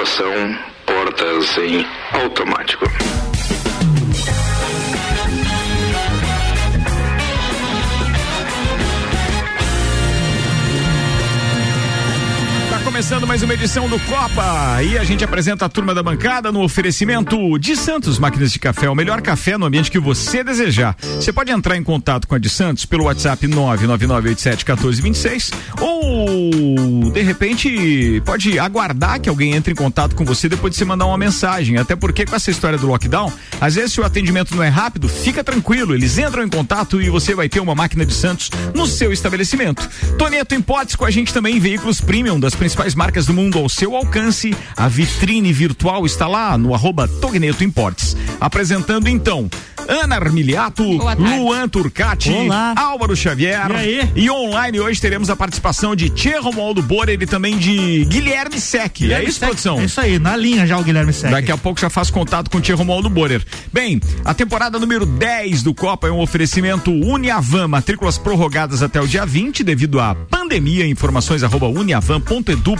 Tripulação, portas em automático. Começando mais uma edição do Copa e a gente apresenta a turma da bancada no oferecimento de Santos Máquinas de Café, o melhor café no ambiente que você desejar. Você pode entrar em contato com a de Santos pelo WhatsApp 999871426 ou de repente pode aguardar que alguém entre em contato com você depois de você mandar uma mensagem, até porque com essa história do lockdown, às vezes se o atendimento não é rápido, fica tranquilo, eles entram em contato e você vai ter uma máquina de Santos no seu estabelecimento. Toneto Importes com a gente também veículos premium das principais principais marcas do mundo ao seu alcance. A vitrine virtual está lá no arroba Togneto Importes. Apresentando então Ana Armiliato, Luan Turcati, Olá. Álvaro Xavier. E, e, online hoje teremos a participação de Tchê Romualdo Borer e também de Guilherme Sec. é isso, Sec. produção? É isso aí, na linha já o Guilherme Sec. Daqui a pouco já faz contato com o Tchê Romualdo Borer. Bem, a temporada número 10 do Copa é um oferecimento Uniavan, matrículas prorrogadas até o dia 20 devido à pandemia. Informações arroba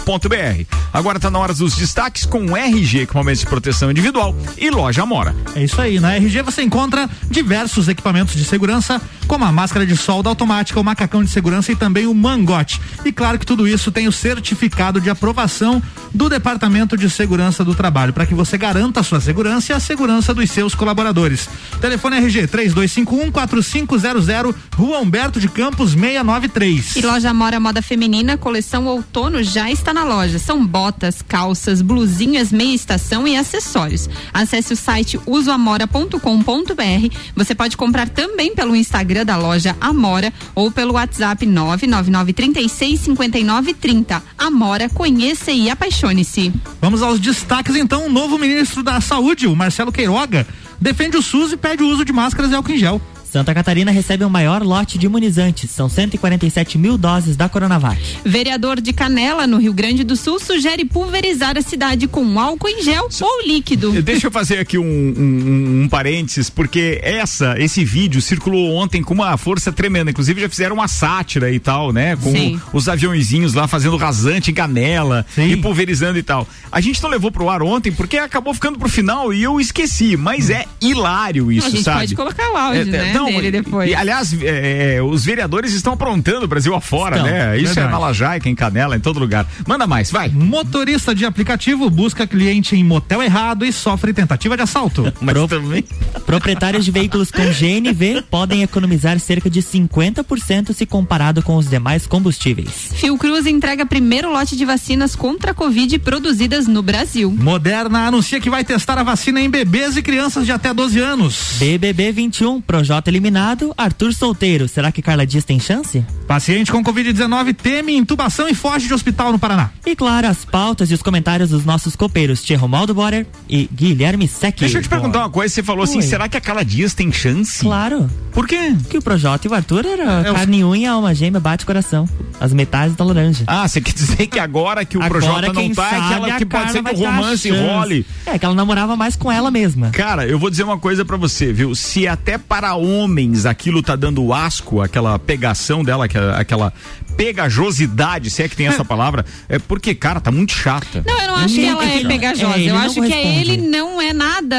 uniavan.edu.br. Agora está na hora dos destaques com RG, equipamentos de proteção individual e loja Amora. É isso aí, na RG você encontra diversos equipamentos de segurança, como a máscara de solda automática, o macacão de segurança e também o mangote. E claro que tudo isso tem o certificado de aprovação do Departamento de Segurança do Trabalho, para que você garanta a sua segurança e a segurança dos seus colaboradores. Telefone RG 3251 4500, Rua Humberto de Campos 693. E loja Mora Moda Feminina, coleção outono já está na loja. São botas, calças, blusinhas, meia estação e acessórios. Acesse o site usoamora.com.br você pode comprar também pelo Instagram da loja Amora ou pelo WhatsApp 999365930. Amora, conheça e apaixone-se. Vamos aos destaques então. O novo ministro da Saúde, o Marcelo Queiroga, defende o SUS e pede o uso de máscaras e álcool em gel. Santa Catarina recebe o um maior lote de imunizantes, são 147 mil doses da Coronavac. Vereador de Canela, no Rio Grande do Sul, sugere pulverizar a cidade com álcool em gel ou líquido. Deixa eu fazer aqui um, um, um, parênteses, porque essa, esse vídeo circulou ontem com uma força tremenda. Inclusive já fizeram uma sátira e tal, né? Com Sim. os aviãozinhos lá fazendo rasante em Canela Sim. e pulverizando e tal. A gente não levou pro ar ontem porque acabou ficando pro final e eu esqueci, mas é hilário isso, a gente sabe? pode colocar o áudio, é, né? Não, dele depois. E, aliás, é, é, os vereadores estão aprontando o Brasil afora, então, né? Isso verdade. é na Lajaica, em Canela, em todo lugar. Manda mais, vai. Motorista de aplicativo busca cliente em motel errado e sofre tentativa de assalto. Mas Pro... também. Proprietários de veículos com GNV podem economizar cerca de 50% se comparado com os demais combustíveis. Fiocruz entrega primeiro lote de vacinas contra a Covid produzidas no Brasil. Moderna anuncia que vai testar a vacina em bebês e crianças de até 12 anos. BBB 21, Projota eliminado, Arthur solteiro. Será que Carla Dias tem chance? Paciente com Covid-19 teme intubação e foge de hospital no Paraná. E claro, as pautas e os comentários dos nossos copeiros Tierro Maldo Borer e Guilherme Sec. Deixa eu te perguntar uma coisa, você falou assim, Oi. assim, será que a Carla Dias tem chance? Claro. Por quê? Que o Projota e o Arthur era é, carne, unha, alma gêmea, bate coração. As metades da laranja. Ah, você quer dizer que agora que o agora, Projota não tá, é que, ela, que pode ser que o romance role. É, que ela namorava mais com ela mesma. Cara, eu vou dizer uma coisa para você, viu? Se até para homens aquilo tá dando asco, aquela pegação dela, aquela pegajosidade, se é que tem essa palavra, é porque, cara, tá muito chata. Não, eu não acho que ela é pegajosa. É, eu acho que ele não é nada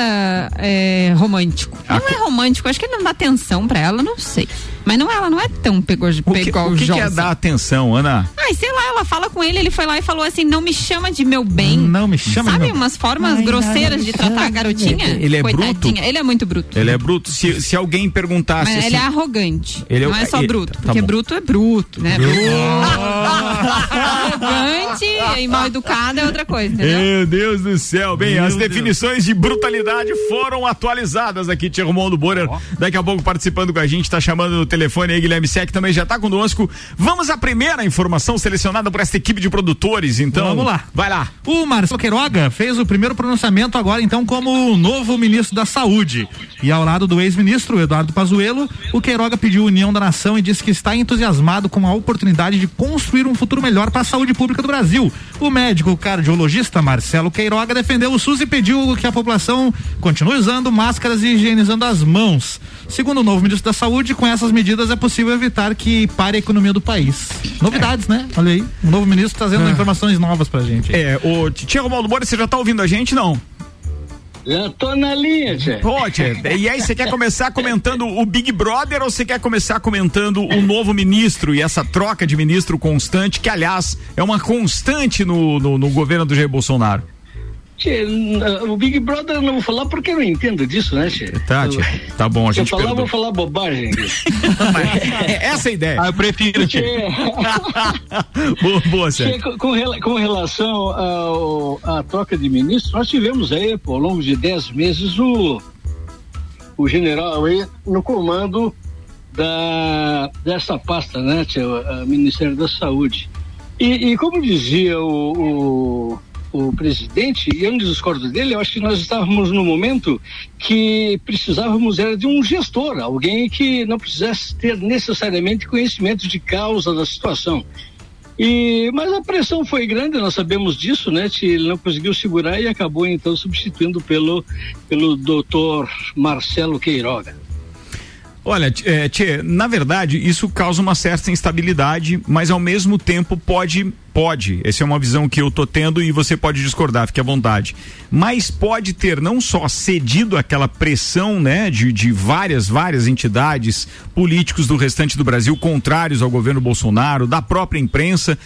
é, romântico. Não é romântico, acho que ele não dá atenção pra ela, não sei. Mas não, ela não é tão pegojosa. O que, o que, que é dar atenção, Ana? Ai, sei lá, ela fala com ele, ele foi lá e falou assim: não me chama de meu bem. Não me chama Sabe de meu... umas formas Ai, grosseiras de tratar a garotinha? Ele é Coitadinha. bruto? Ele é muito bruto. Ele é bruto. Se, se alguém perguntasse. Mas assim, ele é arrogante. Ele é, não é só ele, bruto. Tá porque bom. bruto é bruto, né? arrogante e mal educado é outra coisa, entendeu? Meu Deus do céu. Bem, Meu as Deus. definições de brutalidade foram atualizadas aqui, Tia Romualdo Borer. Oh. Daqui a pouco participando com a gente, tá chamando no telefone aí, Guilherme Sec também já está conosco. Vamos à primeira informação selecionada por esta equipe de produtores, então. Vamos lá. Vai lá. O Marcelo Queiroga fez o primeiro pronunciamento agora, então, como novo ministro da Saúde. E ao lado do ex-ministro Eduardo Pazuello, o Queiroga pediu união da nação e disse que está entusiasmado com a oportunidade de construir um futuro melhor para a saúde pública do Brasil. O médico cardiologista Marcelo Queiroga defendeu o SUS e pediu que a população continue usando máscaras e higienizando as mãos. Segundo o novo ministro da Saúde, com essas medidas medidas é possível evitar que pare a economia do país. Novidades, né? Olha aí, um novo ministro trazendo É. informações novas pra gente. É, o Tia Romualdo você já tá ouvindo a gente? Não. Já tô na linha, Tchê. Ô, tia, e aí, você quer começar comentando o Big Brother ou você quer começar comentando o novo ministro e essa troca de ministro constante, que aliás é uma constante no, no, no governo do Jair Bolsonaro? Tchê, n- o Big Brother eu não vou falar porque eu não entendo disso, né, Tchê? Tá, tia, tá bom, a Se eu gente falar, eu vou falar bobagem. É essa a ideia. Ah, eu prefiro, Tchê, boa, boa, Tchê, com, com rela- com relação ao, à troca de ministros, nós tivemos aí, pô, ao longo de dez meses, o, o general aí no comando da, dessa pasta, né, Tchê, o a Ministério da Saúde. E, e como dizia o, o, o presidente, e eu não discordo dele, eu acho que nós estávamos no momento que precisávamos era de um gestor, alguém que não precisasse ter necessariamente conhecimento de causa da situação. E, mas a pressão foi grande, nós sabemos disso, né? Ele não conseguiu segurar e acabou então substituindo pelo, pelo doutor Marcelo Queiroga. Olha, é, Tchê, na verdade, isso causa uma certa instabilidade, mas ao mesmo tempo pode, pode, essa é uma visão que eu tô tendo e você pode discordar, fique à vontade. Mas pode ter não só cedido aquela pressão, né, de, de várias, várias entidades políticos do restante do Brasil contrários ao governo Bolsonaro, da própria imprensa,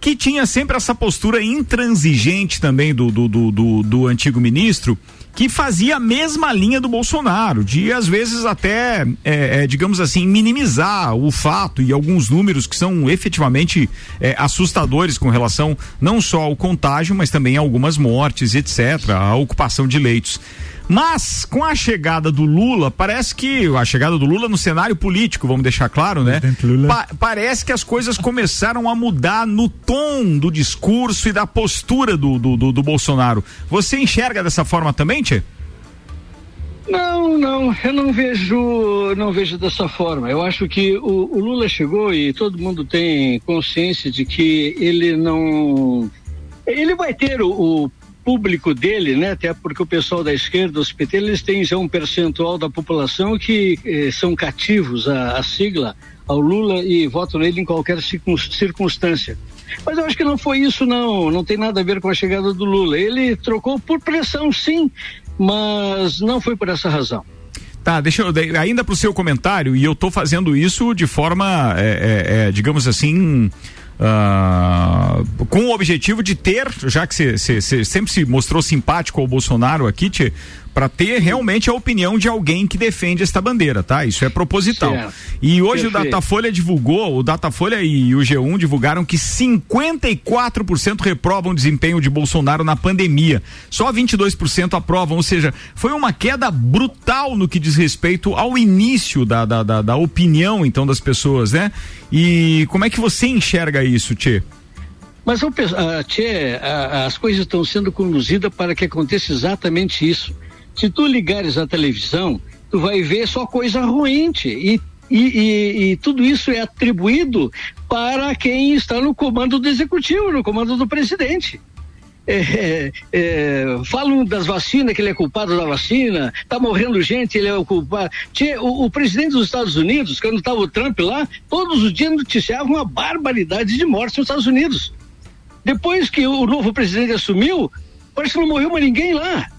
que tinha sempre essa postura intransigente também do, do, do, do, do antigo ministro, que fazia a mesma linha do Bolsonaro, de às vezes até, é, é, digamos assim, minimizar o fato e alguns números que são efetivamente é, assustadores com relação não só ao contágio, mas também a algumas mortes, etc., a ocupação de leitos. Mas com a chegada do Lula, parece que a chegada do Lula no cenário político, vamos deixar claro, né? Pa- parece que as coisas começaram a mudar no tom do discurso e da postura do, do, do, do Bolsonaro. Você enxerga dessa forma também, Tchê? Não, não, eu não vejo, não vejo dessa forma. Eu acho que o, o Lula chegou e todo mundo tem consciência de que ele não, ele vai ter o, o público dele, né? Até porque o pessoal da esquerda, os PT, eles têm já um percentual da população que eh, são cativos à, à sigla, ao Lula e votam nele em qualquer circun- circunstância. Mas eu acho que não foi isso, não. Não tem nada a ver com a chegada do Lula. Ele trocou por pressão, sim, mas não foi por essa razão. Tá, deixa eu. Ainda pro seu comentário, e eu tô fazendo isso de forma, é, é, digamos assim. Ah, com o objetivo de ter, já que você sempre se mostrou simpático ao Bolsonaro aqui, Tchê, para ter realmente a opinião de alguém que defende esta bandeira, tá? Isso é proposital. Certo. E hoje o Perfeito. Datafolha divulgou, o Datafolha e o G1 divulgaram que 54% reprovam o desempenho de Bolsonaro na pandemia. Só 22% aprovam, ou seja, foi uma queda brutal no que diz respeito ao início da, da, da, da opinião, então, das pessoas, né? E como é que você enxerga isso, Tchê? Mas ah, tchê, ah, as coisas estão sendo conduzidas para que aconteça exatamente isso. Se tu ligares a televisão, tu vai ver só coisa ruim, e, e, e, e tudo isso é atribuído para quem está no comando do executivo, no comando do presidente. É, é, falam das vacinas, que ele é culpado da vacina, tá morrendo gente, ele é o culpado. Tchê, o, o presidente dos Estados Unidos, quando estava o Trump lá, todos os dias noticiavam uma barbaridade de mortes nos Estados Unidos. Depois que o novo presidente assumiu, parece que não morreu mais ninguém lá.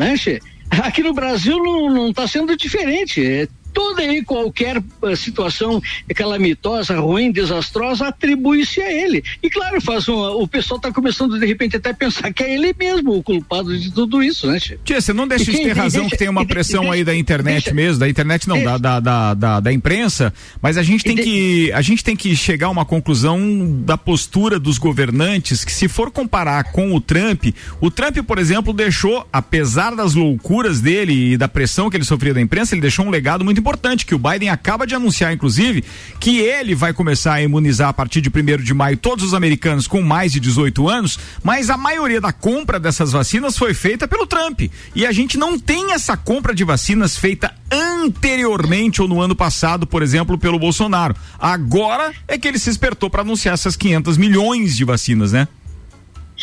Né, Che? Aqui no Brasil não está sendo diferente. É, toda e qualquer eh, situação calamitosa, ruim, desastrosa, atribui-se a ele. E claro, faz um, o pessoal está começando de repente até a pensar que é ele mesmo o culpado de tudo isso, né? Tia, você não deixa de ter razão deixa- que tem uma pressão deixa- aí da internet mesmo, da internet não, da, da, da, da, da imprensa, mas a gente tem que a gente tem que chegar a uma conclusão da postura dos governantes que se for comparar com o Trump, o Trump, por exemplo, deixou, apesar das loucuras dele e da pressão que ele sofria da imprensa, ele deixou um legado muito importante que o Biden acaba de anunciar, inclusive, que ele vai começar a imunizar a partir de 1 de maio todos os americanos com mais de 18 anos, mas a maioria da compra dessas vacinas foi feita pelo Trump. E a gente não tem essa compra de vacinas feita anteriormente ou no ano passado, por exemplo, pelo Bolsonaro. Agora é que ele se espertou para anunciar essas 500 milhões de vacinas, né?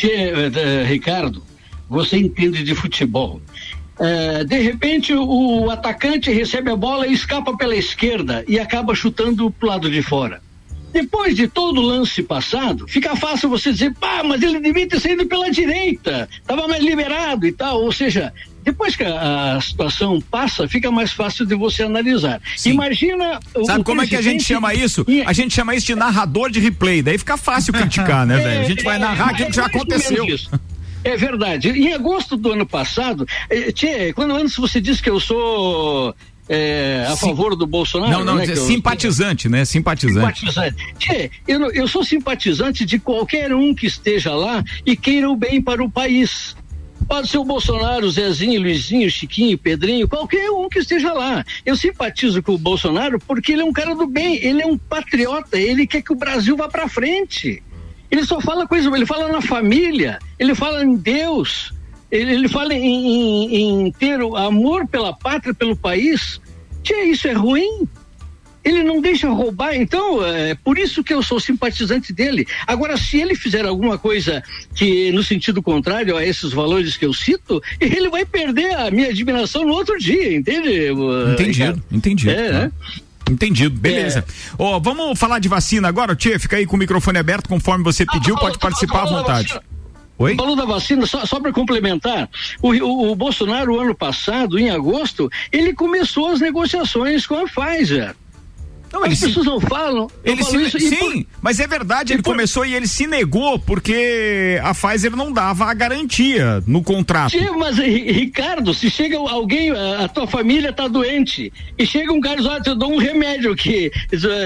Eh, Ricardo, você entende de futebol. É, de repente o, o atacante recebe a bola e escapa pela esquerda e acaba chutando pro lado de fora. Depois de todo o lance passado, fica fácil você dizer, pá, mas ele devia ter saído pela direita, estava mais liberado e tal. Ou seja, depois que a, a situação passa, fica mais fácil de você analisar. Sim. Imagina. o- Sabe o como é que a gente chama isso? A gente chama isso de narrador de replay. Daí fica fácil criticar, né, velho? A gente vai É, narrar é, aquilo que já mais ou aconteceu. É verdade. Em agosto do ano passado, eh, tchê, quando antes você disse que eu sou eh, a Sim. favor do Bolsonaro. Não, não, né, eu- simpatizante, né? Simpatizante. Simpatizante. Tchê, eu, não- eu sou simpatizante de qualquer um que esteja lá e queira o bem para o país. Pode ser o Bolsonaro, Zezinho, Luizinho, Chiquinho, Pedrinho, qualquer um que esteja lá. Eu simpatizo com o Bolsonaro porque ele é um cara do bem, ele é um patriota, ele quer que o Brasil vá para frente. Ele só fala coisa, ele fala na família, ele fala em Deus, ele, ele fala em, em- em ter o amor pela pátria, pelo país. Tia, isso é ruim? Ele não deixa roubar, então é por isso que eu sou simpatizante dele. Agora, se ele fizer alguma coisa que no sentido contrário a esses valores que eu cito, ele vai perder a minha admiração no outro dia, entende? Entendido, entendido. É, né? Entendido, beleza. Ó, vamos falar de vacina agora, Tchê? Fica aí com o microfone aberto conforme você pediu, Ah, pode participar à vontade. Oi? Falou da vacina, só, só para complementar, o, o, o Bolsonaro, ano passado, em agosto, ele começou as negociações com a Pfizer. Não, As ele se, pessoas não falam. ele se, isso, sim, mas é verdade, ele e por- começou e ele se negou porque a Pfizer não dava a garantia no contrato. Sim, mas Ri- Ricardo, se chega alguém, a, tua família tá doente, e chega um cara e diz, olha, eu dou um remédio que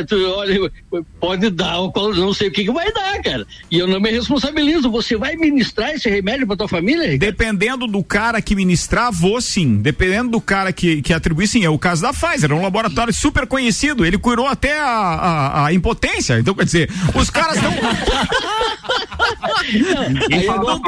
tu, olha, pode dar, não sei o que, que vai dar, cara. E eu não me responsabilizo. Você vai ministrar esse remédio pra tua família, Ricardo? Dependendo do cara que ministrar, vou sim. Dependendo do cara que, que atribuir, sim. É o caso da Pfizer, é um laboratório super conhecido. Ele curou até a, a, a impotência. Então, quer dizer, os caras estão. Não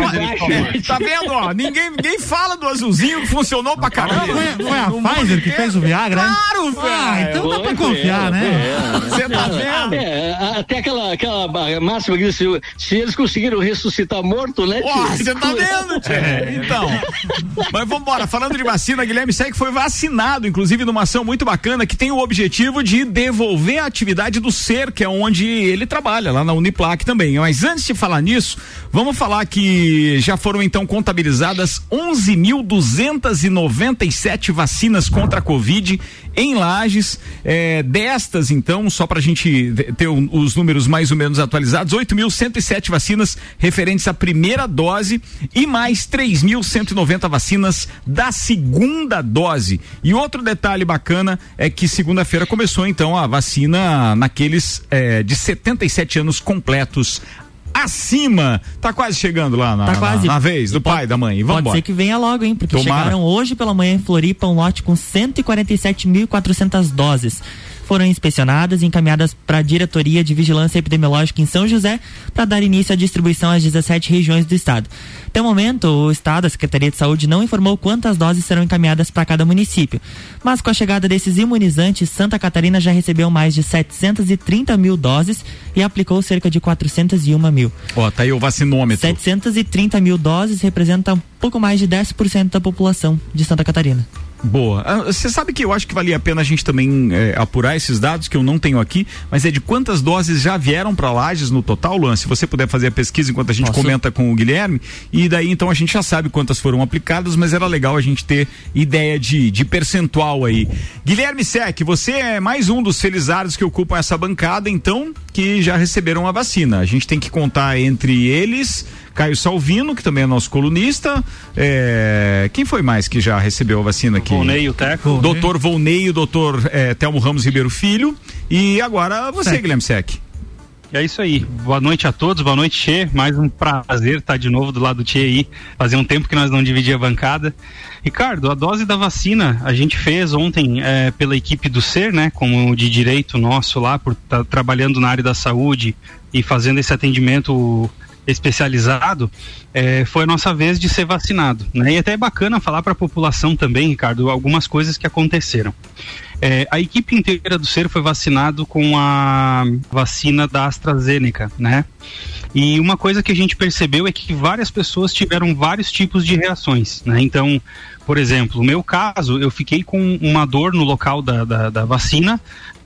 tá vendo, ó? Ninguém, ninguém fala do azulzinho que funcionou pra caramba. Foi, foi a Pfizer que fez o Viagra, né? Claro, velho. Ah, então dá pra Foi, confiar, né? Você tá vendo? É, até aquela, aquela máxima que se, se eles conseguiram ressuscitar morto, né? Você tá vendo, tchê? Então. Mas vamos embora. Falando de vacina, Guilherme Segue foi vacinado, inclusive numa ação muito bacana que tem o objetivo de devolver a atividade do ser, que é onde ele trabalha, lá na Uniplac também. Mas antes de falar nisso, vamos falar que já foram então contabilizadas 11.297 vacinas contra a Covid em Lages. É, destas, então, só para a gente ter os números mais ou menos atualizados, 8.107 vacinas referentes à primeira dose e mais 3.190 vacinas da segunda dose. E outro detalhe bacana é que segunda-feira começou então a vacina naqueles é, de 77 anos completos. Acima, tá quase chegando lá na, Tá quase. na, na vez do E pode- pai, da mãe. Vamos Pode embora. ser que venha logo, hein? Porque Tomara. chegaram hoje pela manhã em Floripa um lote com 147.400 doses. Foram inspecionadas e encaminhadas para a Diretoria de Vigilância Epidemiológica em São José para dar início à distribuição às 17 regiões do estado. Até o momento, o estado, a Secretaria de Saúde, não informou quantas doses serão encaminhadas para cada município. Mas com a chegada desses imunizantes, Santa Catarina já recebeu mais de 730 mil doses e aplicou cerca de 401 mil. Ó, tá aí o vacinômetro. 730 mil doses representa um pouco mais de 10% da população de Santa Catarina. Boa. Ah, Você sabe que eu acho que valia a pena a gente também eh, apurar esses dados que eu não tenho aqui, mas é de quantas doses já vieram para Lages no total, Luan? Se você puder fazer a pesquisa enquanto a gente Posso? comenta com o Guilherme, e daí então a gente já sabe quantas foram aplicadas, mas era legal a gente ter ideia de, de percentual aí. Guilherme Sec, você é mais um dos felizardos que ocupam essa bancada, então, que já receberam a vacina. A gente tem que contar entre eles. Caio Salvino, que também é nosso colunista. É, Quem foi mais que já recebeu a vacina aqui? Volney, o Teco. Doutor Volney, doutor eh, Telmo Ramos Ribeiro Filho. E agora você, Sec. Guilherme Sec. É isso aí. Boa noite a todos, boa noite, Tchê. Mais um prazer estar de novo do lado do Tchê aí. Fazia um tempo que nós não dividíamos a bancada. Ricardo, a dose da vacina a gente fez ontem eh, pela equipe do SER, né? Como de direito nosso lá, por estar trabalhando na área da saúde e fazendo esse atendimento especializado, é, foi a nossa vez de ser vacinado. Né? E até é bacana falar para a população também, Ricardo, algumas coisas que aconteceram. É, a equipe inteira do Ser foi vacinado com a vacina da AstraZeneca, né? E uma coisa que a gente percebeu é que várias pessoas tiveram vários tipos de reações, né? Então, por exemplo, no meu caso, eu fiquei com uma dor no local da, da, da vacina,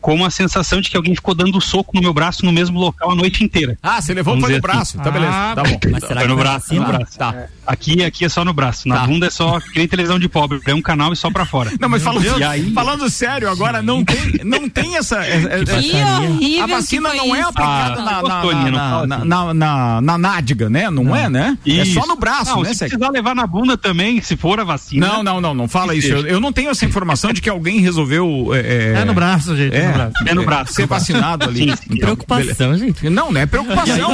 com a sensação de que alguém ficou dando soco no meu braço no mesmo local a noite inteira. Ah, você levou Vamos foi no dizer braço. assim. Tá beleza. Ah, Tá bom. Mas será Foi no braço, no braço. Tá. Aqui, aqui é só no braço. Na Tá. bunda é só que nem televisão de pobre. É um canal e só pra fora. Não, mas falando, aí- falando sério agora, não tem, não tem essa. essa- horrível a vacina não é aplicada Ah, na, assim. na, na- na nádega, né? Não, é, né? É só no braço, não, né, se precisar levar na bunda também, se for a vacina. Não, não, não, não fala isso. Eu, não tenho essa informação de que alguém resolveu. É, É no braço, gente. É, no braço. É no braço. Ser vacinado ali. Sim, sim. Então, Preocupação, gente. beleza. Não, não é preocupação.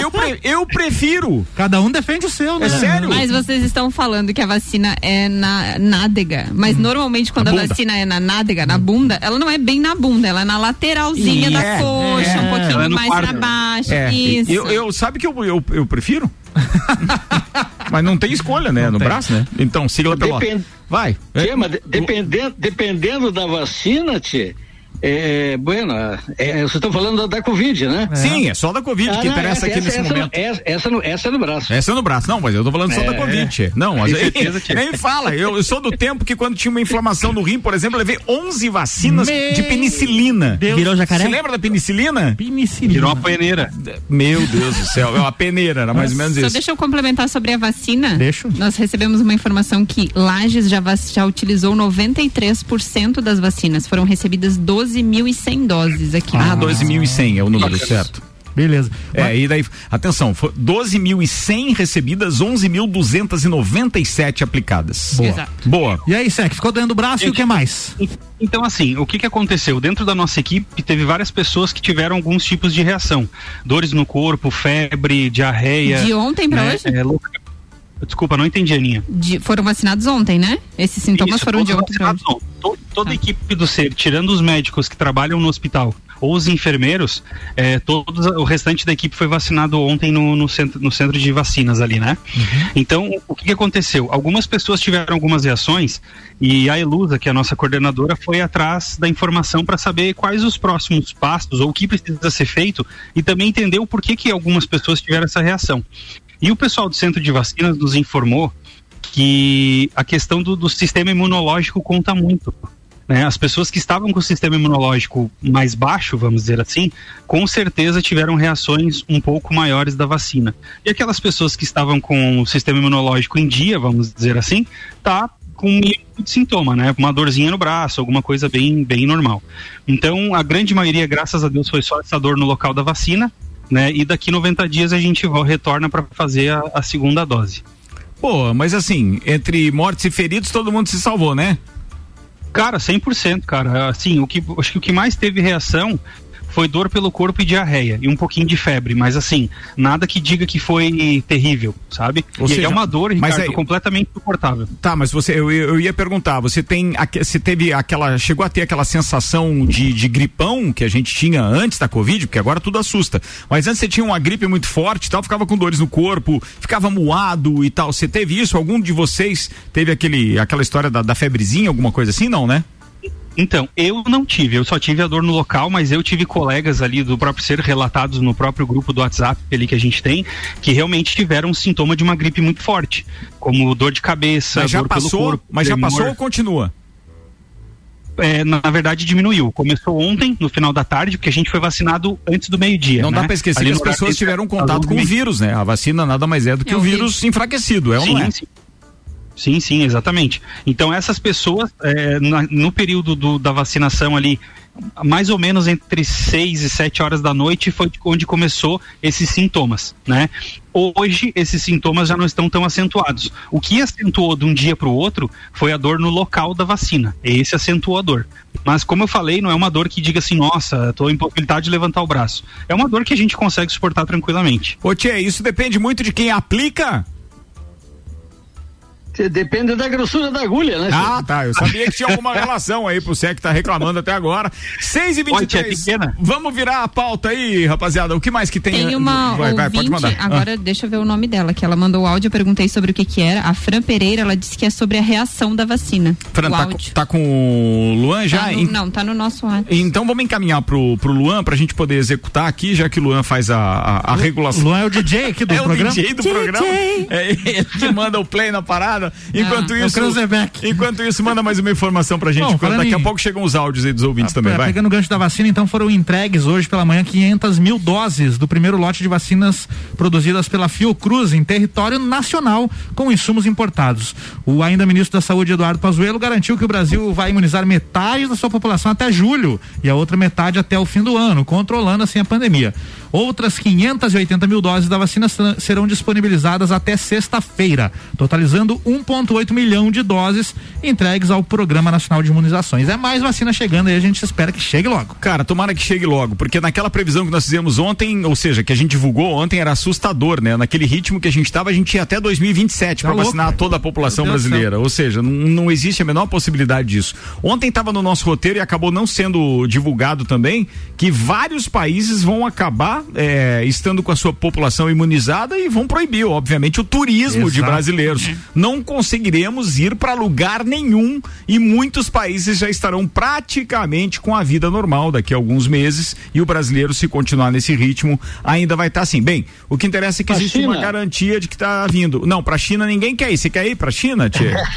eu, pre- eu prefiro. Cada um defende o seu, né? É sério? Mas vocês estão falando que a vacina é na nádega. Mas normalmente quando Na a bunda. vacina é na nádega, na bunda, ela não é bem na bunda, ela é na lateralzinha É, da coxa, é. um pouquinho é mais quarto. pra baixo. É, Isso. eu, eu sabe que eu, eu, eu prefiro? Mas não tem escolha, né? no tem. braço, né? Então, sigla pelo. Depende- Vai. Tchê, mas de- dependendo, dependendo da vacina, Tchê, é, bueno, é, vocês estão falando da, da Covid, né? Sim, é só da Covid Ah, que não, interessa essa, aqui essa, nesse essa, momento. Essa, essa, no, essa no braço. Essa é no braço. Não, mas eu tô falando só É, da Covid. Não, mas nem fala. Eu, eu sou do tempo que quando tinha uma inflamação no rim, por exemplo, eu levei 11 vacinas Meu de penicilina. Deus. Virou jacaré? Você lembra da penicilina? Penicilina. Virou uma peneira. Meu Deus do céu, é uma peneira, era mais ou menos Só isso. deixa eu complementar sobre a vacina. Deixa. Nós recebemos uma informação que Lages já, já utilizou 93% das vacinas. Foram recebidas 12.100 doses aqui. Ah, 12.100 é o número certo. Beleza. É, e daí, atenção, foi 12.100 recebidas, 11.297 aplicadas. Boa. Exato. Boa. E aí, Sec, ficou dentro do braço e o que mais? Então, assim, o que, que aconteceu? Dentro da nossa equipe, teve várias pessoas que tiveram alguns tipos de reação: dores no corpo, febre, diarreia. De ontem pra né? hoje? É, louca- Desculpa, não entendi, Aninha. De- foram vacinados ontem, né? Esses sintomas Isso, foram de ontem pra hoje. vacinados ontem. To- Toda a Tá. equipe do SER, tirando os médicos que trabalham no hospital ou os enfermeiros, é, todos, o restante da equipe foi vacinado ontem no, no centro, no centro de vacinas ali, né? Então, o que, que aconteceu? Algumas pessoas tiveram algumas reações e a Elusa, que é a nossa coordenadora, foi atrás da informação para saber quais os próximos passos ou o que precisa ser feito e também entender o porquê que algumas pessoas tiveram essa reação. E o pessoal do centro de vacinas nos informou que a questão do, do sistema imunológico conta muito. Né? As pessoas que estavam com o sistema imunológico mais baixo, vamos dizer assim, com certeza tiveram reações um pouco maiores da vacina. E aquelas pessoas que estavam com o sistema imunológico em dia, vamos dizer assim, tá com um de sintoma, né? Uma dorzinha no braço, alguma coisa bem, bem normal. Então, a grande maioria, graças a Deus, foi só essa dor no local da vacina, né? E daqui 90 dias a gente retorna para fazer a- a segunda dose. Pô, mas assim, entre mortes e feridos, todo mundo se salvou, né? Cara, 100%, cara. Assim, o que, acho que o que mais teve reação foi dor pelo corpo e diarreia e um pouquinho de febre, mas assim, nada que diga que foi terrível, sabe? Ou e seja, é uma dor, mas Ricardo, aí- completamente suportável. Tá, mas você, eu, eu ia perguntar, você tem, você teve aquela, chegou a ter aquela sensação de, de gripão que a gente tinha antes da Covid, porque agora tudo assusta. Mas antes você tinha uma gripe muito forte e tal, ficava com dores no corpo, ficava moado e tal. Você teve isso? Algum de vocês teve aquele, aquela história da, da febrezinha, alguma coisa assim, não, né? Então, eu não tive, eu só tive a dor no local, mas eu tive colegas ali do próprio ser relatados no próprio grupo do WhatsApp ali que a gente tem, que realmente tiveram um sintoma de uma gripe muito forte, como dor de cabeça, Mas já dor pelo passou, corpo, mas já tremor. passou ou continua? É, na na verdade diminuiu. Começou ontem, no final da tarde, porque a gente foi vacinado antes do meio-dia. Não né? dá pra esquecer Ali que as pessoas tiveram contato com o Sim, vírus, né? A vacina nada mais é do que É o o vírus enfraquecido, é ou não é? Sim, sim, sim, exatamente. Então essas pessoas, é, na- no período do- da vacinação ali, mais ou menos entre 6 e 7 horas da noite foi onde começou esses sintomas, né? Hoje esses sintomas já não estão tão acentuados. O que acentuou de um dia para o outro foi a dor no local da vacina. Esse acentuou a dor. Mas como eu falei, não é uma dor que diga assim, nossa, estou impossibilidade de levantar o braço. É uma dor que a gente consegue suportar tranquilamente. Ô Tchê, isso depende muito de quem aplica? Depende da grossura da agulha, né? Ah, tá. Eu sabia que tinha alguma relação aí pro Sé que tá reclamando até agora. 6 e 23 é. Vamos virar a pauta aí, rapaziada. O que mais que tem? Tem uma vai, vai, pode mandar. agora deixa eu ver o nome dela, que ela mandou o áudio, eu perguntei sobre o que que era. A Fran Pereira, ela disse que é sobre a reação da vacina. Fran, tá, com- tá com o Luan já? Tá no- não, tá no nosso WhatsApp. Então vamos encaminhar pro, pro Luan pra gente poder executar aqui, já que o Luan faz a, a, a regulação. Luan é o DJ aqui do é programa. o DJ do programa. É ele que manda o play na parada. Enquanto é o isso. Kreuzebeck. enquanto isso, manda mais uma informação pra gente. Bom, daqui a em- pouco chegam os áudios aí dos ouvintes também, É, vai. Pegando o gancho da vacina, então foram entregues hoje pela manhã 500 mil doses do primeiro lote de vacinas produzidas pela Fiocruz em território nacional com insumos importados. O ainda ministro da Saúde, Eduardo Pazuello, garantiu que o Brasil vai imunizar metade da sua população até julho e a outra metade até o fim do ano, controlando assim a pandemia. Outras 580 mil doses da vacina ser- serão disponibilizadas até sexta-feira, totalizando 1,8 milhão de doses entregues ao Programa Nacional de Imunizações. É mais vacina chegando e a gente espera que chegue logo. Cara, tomara que chegue logo, porque naquela previsão que nós fizemos ontem, ou seja, que a gente divulgou ontem, era assustador, né? Naquele ritmo que a gente estava, a gente ia até 2027 Tá para vacinar cara. toda a população brasileira. Ou seja, não, não existe a menor possibilidade disso. Ontem estava no nosso roteiro e acabou não sendo divulgado também que vários países vão acabar é, estando com a sua população imunizada e vão proibir, obviamente, o turismo de Exato. brasileiros. Não conseguiremos ir para lugar nenhum e muitos países já estarão praticamente com a vida normal daqui a alguns meses e o brasileiro, se continuar nesse ritmo, ainda vai estar assim. Bem, o que interessa é que Pra existe uma China? garantia de que está vindo. Não, para China ninguém quer ir. Você quer ir para China, Tia?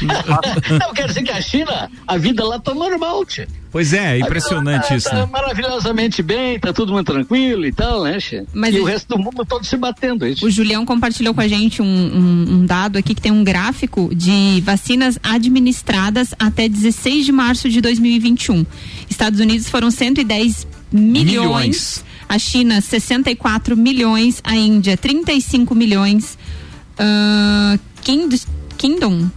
Não, quer dizer que a China, a vida lá tá normal, tia. Pois é, é impressionante tá, isso, tá né? maravilhosamente bem, tá todo mundo tranquilo e tal, né, tia? Mas e a- o resto do mundo todo se batendo, é isso. O Julião compartilhou com a gente um, um- um dado aqui que tem um gráfico de vacinas administradas até 16 de março de 2021. Estados Unidos foram 110 milhões. Milhões. A China, 64 milhões. A Índia, 35 milhões. Kind- Kingdom,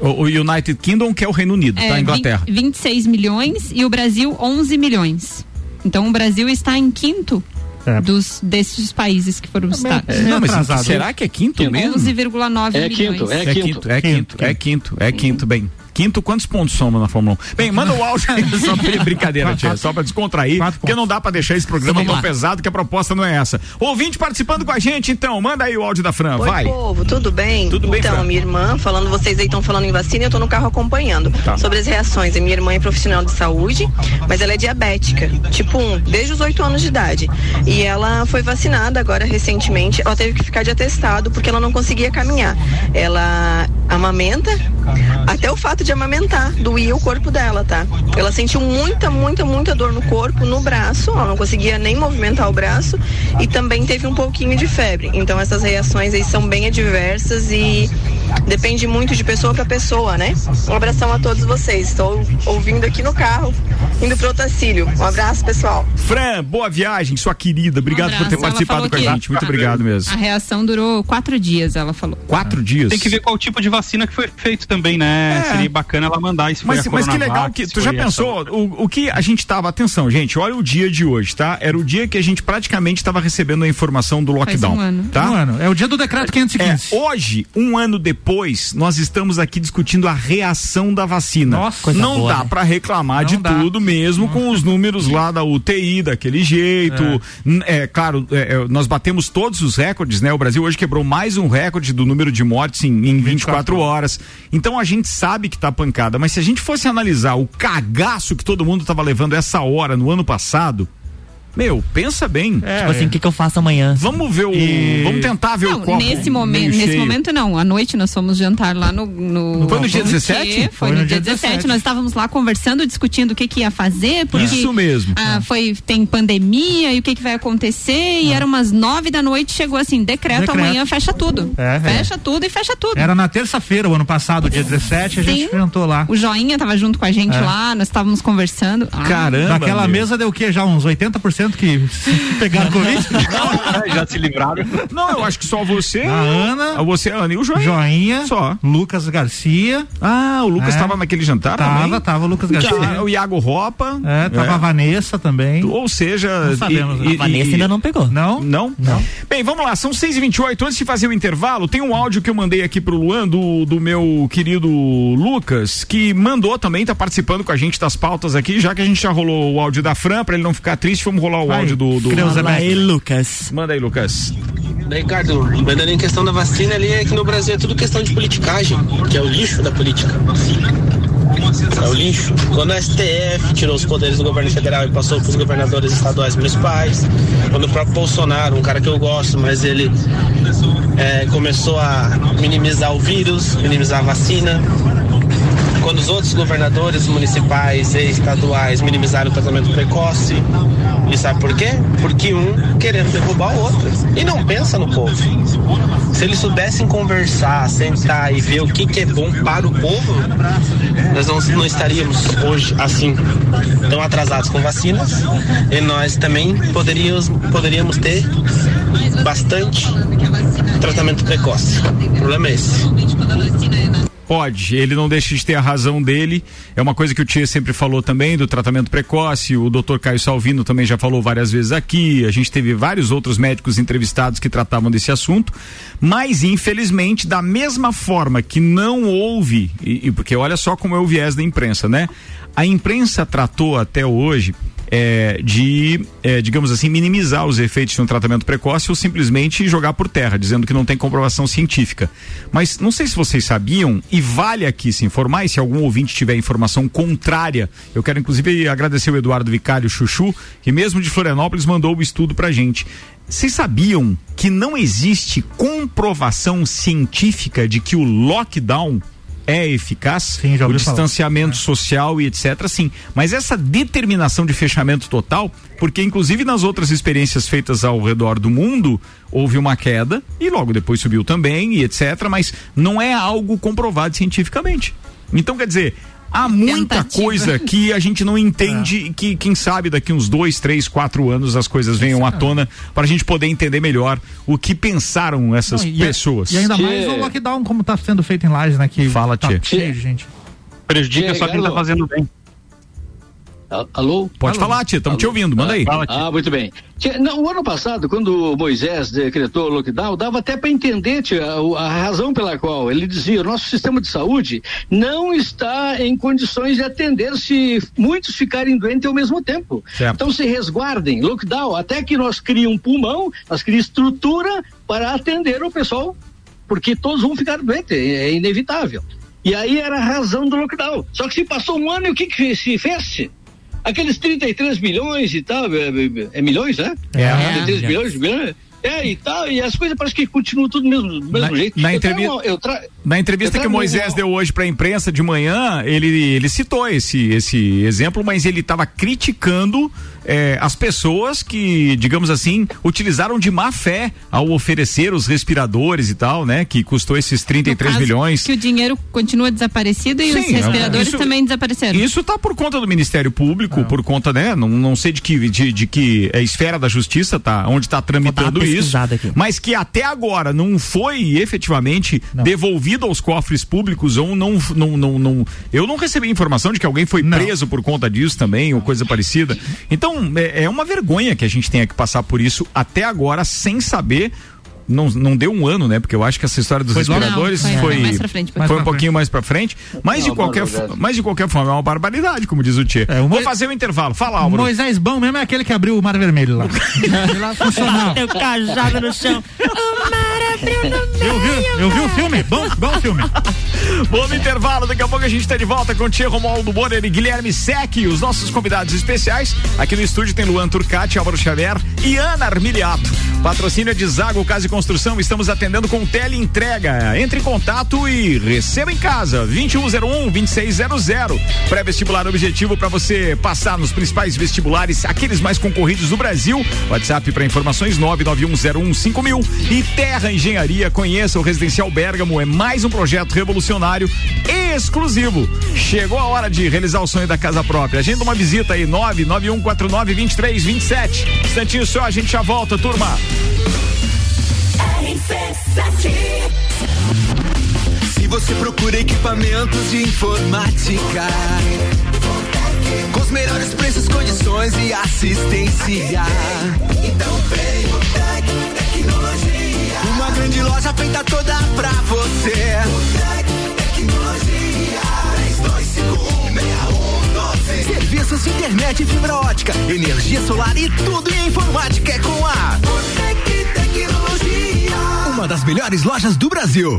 O, o United Kingdom, que é o Reino Unido, é, tá? Inglaterra. 20 26 milhões. E o Brasil, 11 milhões. Então o Brasil está em quinto É. dos, desses países que foram citados. é, Não, mas atrasado. será que é quinto mesmo? 11,9 É milhões. quinto, é É quinto, é quinto, é quinto, é quinto, bem. Quinto, quantos pontos soma na Fórmula 1? Bem, manda o áudio aí, só pra- brincadeira, tia, só pra descontrair, porque não dá pra deixar esse programa tão pesado que a proposta não é essa. Ouvinte participando com a gente, então, manda aí o áudio da Fran, Oi, vai. povo, tudo bem? Tudo bem, então, Fran? minha irmã, falando, vocês aí estão falando em vacina, eu tô no carro acompanhando. Tá. Sobre as reações, a minha irmã é profissional de saúde, mas ela é diabética, tipo 1, desde os 8 anos de idade. E ela foi vacinada agora recentemente, ela teve que ficar de atestado porque ela não conseguia caminhar. Ela amamenta, até o fato de amamentar doía o corpo dela, tá? Ela sentiu muita, muita, muita dor no corpo, no braço, ela não conseguia nem movimentar o braço e também teve um pouquinho de febre. Então essas reações aí são bem adversas e depende muito de pessoa para pessoa, né? Um abração a todos vocês. Estou ouvindo aqui no carro, indo pro Otacílio. Um abraço, pessoal. Fran, boa viagem, sua querida. Obrigado Um por ter participado com a gente. Muito obrigado mesmo. A reação durou quatro dias, ela falou. Quatro dias. Tem que ver qual tipo de vacina que foi feito também, né? É. Seria bacana ela mandar isso. Mas, mas que legal que tu já pensou, o, o que a gente tava, atenção, gente, olha o dia de hoje, tá? Era o dia que a gente praticamente estava recebendo a informação do lockdown, um ano. tá? Um ano. É o dia do decreto É, 515. hoje, um ano depois, nós estamos aqui discutindo a reação da vacina. Nossa, coisa não boa, dá né? pra reclamar Não de dá. tudo, mesmo com os números lá da UTI daquele jeito. N- É, claro, é, é, nós batemos todos os recordes, né? O Brasil hoje quebrou mais um recorde do número de mortes em, em 24 horas. Então a gente sabe que tá pancada, mas se a gente fosse analisar o cagaço que todo mundo tava levando essa hora no ano passado, meu, pensa bem. É, Tipo assim, o que, que eu faço amanhã? Vamos ver o. E- Vamos tentar ver o Não, copo. nesse momento, nesse momento não. À noite nós fomos jantar lá no. no Foi no dia Quê? 17? Foi, no, dia 17. Nós estávamos lá conversando, discutindo o que, que ia fazer, porque. Isso mesmo. ah, foi, tem pandemia e o que, que vai acontecer. E era umas nove da noite, chegou assim: decreto, Decreto. amanhã fecha tudo. É, é. fecha tudo e fecha tudo. Era na terça-feira, o ano passado, dia 17, a gente Sim. jantou lá. O Joinha tava junto com a gente É. lá, nós estávamos conversando. Ah, Caramba. Daquela meu. mesa deu o quê? Já uns 80% 10% que pegaram Covid? Já se livraram. Não, eu acho que só você. A Ana. Você, a Ana e o Joinha. Joinha. Só. Lucas Garcia. Ah, o Lucas É. estava naquele jantar Tava, também? tava o Lucas Garcia. Tá, o Iago Ropa. É, tava É. a Vanessa também. Ou seja, Não sabemos, e- né? e- Vanessa e- ainda não pegou. Não? Não? Não. Bem, vamos lá, são 6h28. Antes de fazer o intervalo, tem um áudio que eu mandei aqui pro Luan, do, do meu querido Lucas, que mandou também, tá participando com a gente das pautas aqui, já que a gente já rolou o áudio da Fran, pra ele não ficar triste, vamos rolar o Vai, áudio do. do... Fala aí, Lucas. Manda aí, Lucas. Daí, Ricardo, mandando em questão da vacina ali, é que no Brasil é tudo questão de politicagem, que é o lixo da política. É o lixo. Quando a STF tirou os poderes do governo federal e passou para os governadores estaduais e municipais, quando o próprio Bolsonaro, um cara que eu gosto, mas ele é, começou a minimizar o vírus, minimizar a vacina, quando os outros governadores municipais e estaduais minimizaram o tratamento precoce. E sabe por quê? Porque um querendo derrubar o outro. E não pensa no povo. Se eles soubessem conversar, sentar e ver o que, que é bom para o povo, nós não, não estaríamos hoje assim, tão atrasados com vacinas. E nós também poderíamos, poderíamos ter bastante tratamento precoce. O problema é esse. Pode, ele não deixa de ter a razão dele. É uma coisa que o Tia sempre falou também do tratamento precoce. O doutor Caio Salvino também já falou várias vezes aqui. A gente teve vários outros médicos entrevistados que tratavam desse assunto. Mas, infelizmente, da mesma forma que não houve, e, e porque olha só como é o viés da imprensa, né? A imprensa tratou até hoje é, de, é, digamos assim, minimizar os efeitos de um tratamento precoce ou simplesmente jogar por terra, dizendo que não tem comprovação científica. Mas não sei se vocês sabiam, e vale aqui se informar, e se algum ouvinte tiver informação contrária, eu quero inclusive agradecer o Eduardo Vicário Chuchu, que mesmo de Florianópolis mandou o estudo pra gente. Vocês sabiam que não existe comprovação científica de que o lockdown é eficaz, Sim, o ouvi falar. distanciamento social e etc. Sim, mas essa determinação de fechamento total, porque inclusive nas outras experiências feitas ao redor do mundo houve uma queda e logo depois subiu também e etc. Mas não é algo comprovado cientificamente. Então quer dizer há muita Tentativa. coisa que a gente não entende e que quem sabe daqui uns dois, três, quatro anos as coisas venham à tona para a gente poder entender melhor o que pensaram essas Não, e- pessoas. E ainda Tchê. mais o lockdown, como tá sendo feito em Lages, né? Que Fala, tá Tchê. cheio de gente. Prejudica só quem tá Galo. fazendo bem. A- Alô? Pode Alô? falar, tia, estamos te ouvindo, manda aí. Fala, tia. Ah, muito bem. Tia, não, o ano passado, quando o Moisés decretou o lockdown, dava até para entender tia, o- a razão pela qual ele dizia: o nosso sistema de saúde não está em condições de atender se muitos ficarem doentes ao mesmo tempo. Certo. Então se resguardem, lockdown, até que nós criamos um pulmão, nós criamos estrutura para atender o pessoal, porque todos vão ficar doentes, é inevitável. E aí era a razão do lockdown. Só que se passou um ano e o que, que se fez? Aqueles 33 milhões e tal, é, é- é milhões, né? É. 33 milhões, milhões, é, e tal, e as coisas parece que continuam tudo do mesmo, do mesmo Na- jeito. na Eu entrevi- trago uma- eu tra- Na entrevista Eu que o Moisés um- deu hoje para a imprensa de manhã, ele, ele citou esse, esse exemplo, mas ele estava criticando eh, as pessoas que, digamos assim, utilizaram de má fé ao oferecer os respiradores e tal, né? Que custou esses 33 No caso, milhões. Que o dinheiro continua desaparecido e os Sim, respiradores isso- também desapareceram. Isso tá por conta do Ministério Público, por conta, né? Não, não sei de que, de, de que é, esfera da justiça tá, onde tá tramitando isso. aqui. Mas que até agora não foi efetivamente devolvido aos cofres públicos ou não, não, não, não. Eu não recebi informação de que alguém foi Não. preso por conta disso também, ou coisa parecida. Então, é, é uma vergonha que a gente tenha que passar por isso até agora sem saber. Não, não deu um ano, né? Porque eu acho que essa história dos Foi respiradores Não, foi- foi, mais pra frente, foi foi. um pouquinho mais pra frente. Mas de Não, qualquer, barbaridade. fo- mas de qualquer forma é uma barbaridade, como diz o Tchê. É, o Vou fazer o intervalo. Fala, Álvaro. Moisés bom mesmo é aquele que abriu o Mar Vermelho lá. Lá funcional. Teu cajado no chão. Eu vi, eu vi o filme. Bom, bom filme. No intervalo, daqui a pouco a gente está de volta com o Tia Romualdo Bonner e Guilherme Sec, os nossos convidados especiais. Aqui no estúdio tem Luan Turcati, Álvaro Xavier e Ana Armiliato. Patrocínio é de Zago Casa e Construção, estamos atendendo com teleentrega. Entre em contato e receba em casa, 2101-2600. Pré-vestibular objetivo para você passar nos principais vestibulares, aqueles mais concorridos do Brasil. WhatsApp para informações 991015000 e Terra Engenharia. Conheça o Residencial Bergamo, é mais um projeto revolucionário exclusivo. Chegou a hora de realizar o sonho da casa própria. Agenda uma visita aí, 991492327. Instantinho só, a gente já volta, turma. Se você procura equipamentos de informática, com os melhores preços, condições e assistência, então vem o Tec Tecnologia. Grande loja feita toda pra você. O Tec Tecnologia. 32516112. Serviços de internet fibra ótica, energia solar e tudo em informática é com a Botec Tecnologia. Uma das melhores lojas do Brasil.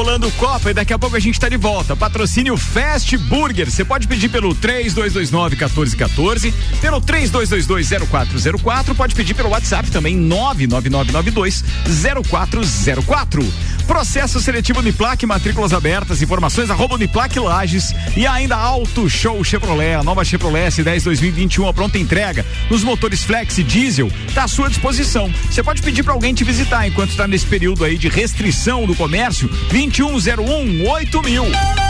Rolando Copa e daqui a pouco a gente tá de volta. Patrocínio Fast Burger. Você pode pedir pelo 3229 1414, pelo 3222 pode pedir pelo WhatsApp também 99992 0404. Processo seletivo Uniplac, matrículas abertas, informações arroba Uniplac Lages e ainda Auto Show Chevrolet, a nova Chevrolet S10 2021, a pronta entrega nos motores Flex e Diesel, tá à sua disposição. Você pode pedir para alguém te visitar enquanto está nesse período aí de restrição do comércio, 2101 8000.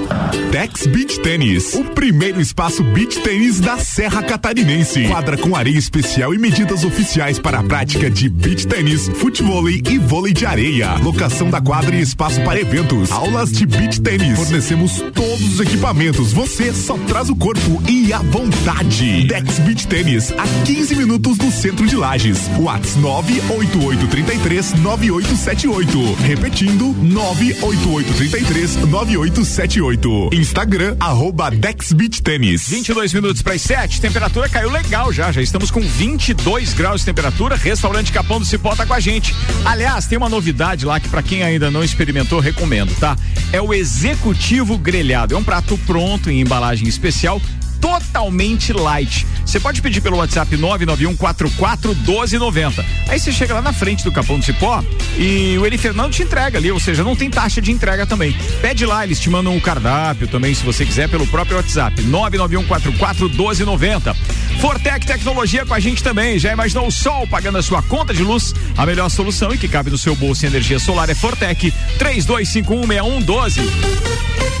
Dex Beach Tênis, o primeiro espaço beach tênis da Serra Catarinense. Quadra com areia especial e medidas oficiais para a prática de beach tênis, futebol e vôlei de areia. Locação da quadra e espaço para eventos. Aulas de beach tênis. Fornecemos todos os equipamentos. Você só traz o corpo e a vontade. Dex Beach Tênis, a 15 minutos do centro de Lages. Whats 98833 9878. Repetindo, 98833 9878. Instagram, arroba Dex Beach Tênis. 22 minutos para as 7, temperatura caiu legal já, já estamos com 22 graus de temperatura. Restaurante Capão do Cipó tá com a gente. Aliás, tem uma novidade lá que para quem ainda não experimentou, recomendo, tá? É o executivo grelhado. É um prato pronto em embalagem especial totalmente light. Você pode pedir pelo WhatsApp 991441290. Aí você chega lá na frente do Capão do Cipó e o Eli Fernando te entrega ali, ou seja, não tem taxa de entrega também. Pede lá, eles te mandam um cardápio também, se você quiser, pelo próprio WhatsApp 991441290. Fortec Tecnologia com a gente também. Já imaginou o sol pagando a sua conta de luz? A melhor solução e que cabe no seu bolso em energia solar é Fortec 32516112.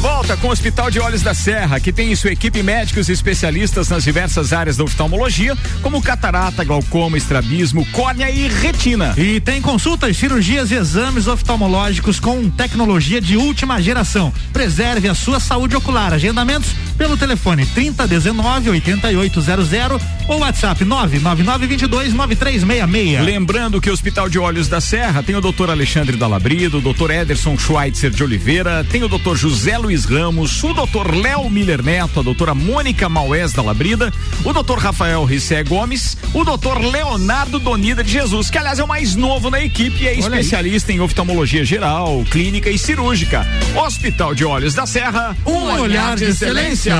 volta com o Hospital de Olhos da Serra, que tem em sua equipe médicos e especialistas nas diversas áreas da oftalmologia, como catarata, glaucoma, estrabismo, córnea e retina. E tem consultas, cirurgias e exames oftalmológicos com tecnologia de última geração. Preserve a sua saúde ocular. Agendamentos pelo telefone 3019 8800 ou WhatsApp 99922 9366. Lembrando que o Hospital de Olhos da Serra tem o Dr. Alexandre Dalabrido, o Dr. Ederson Schweitzer de Oliveira, tem o Dr. José Luiz Ramos, o Dr. Léo Miller Neto, a doutora Mônica Maués Dalabrida, o Dr. Rafael Rissé Gomes, o Dr. Leonardo Donida de Jesus, que aliás é o mais novo na equipe e é especialista em oftalmologia geral, clínica e cirúrgica. Hospital de Olhos da Serra, um, Um olhar de excelência.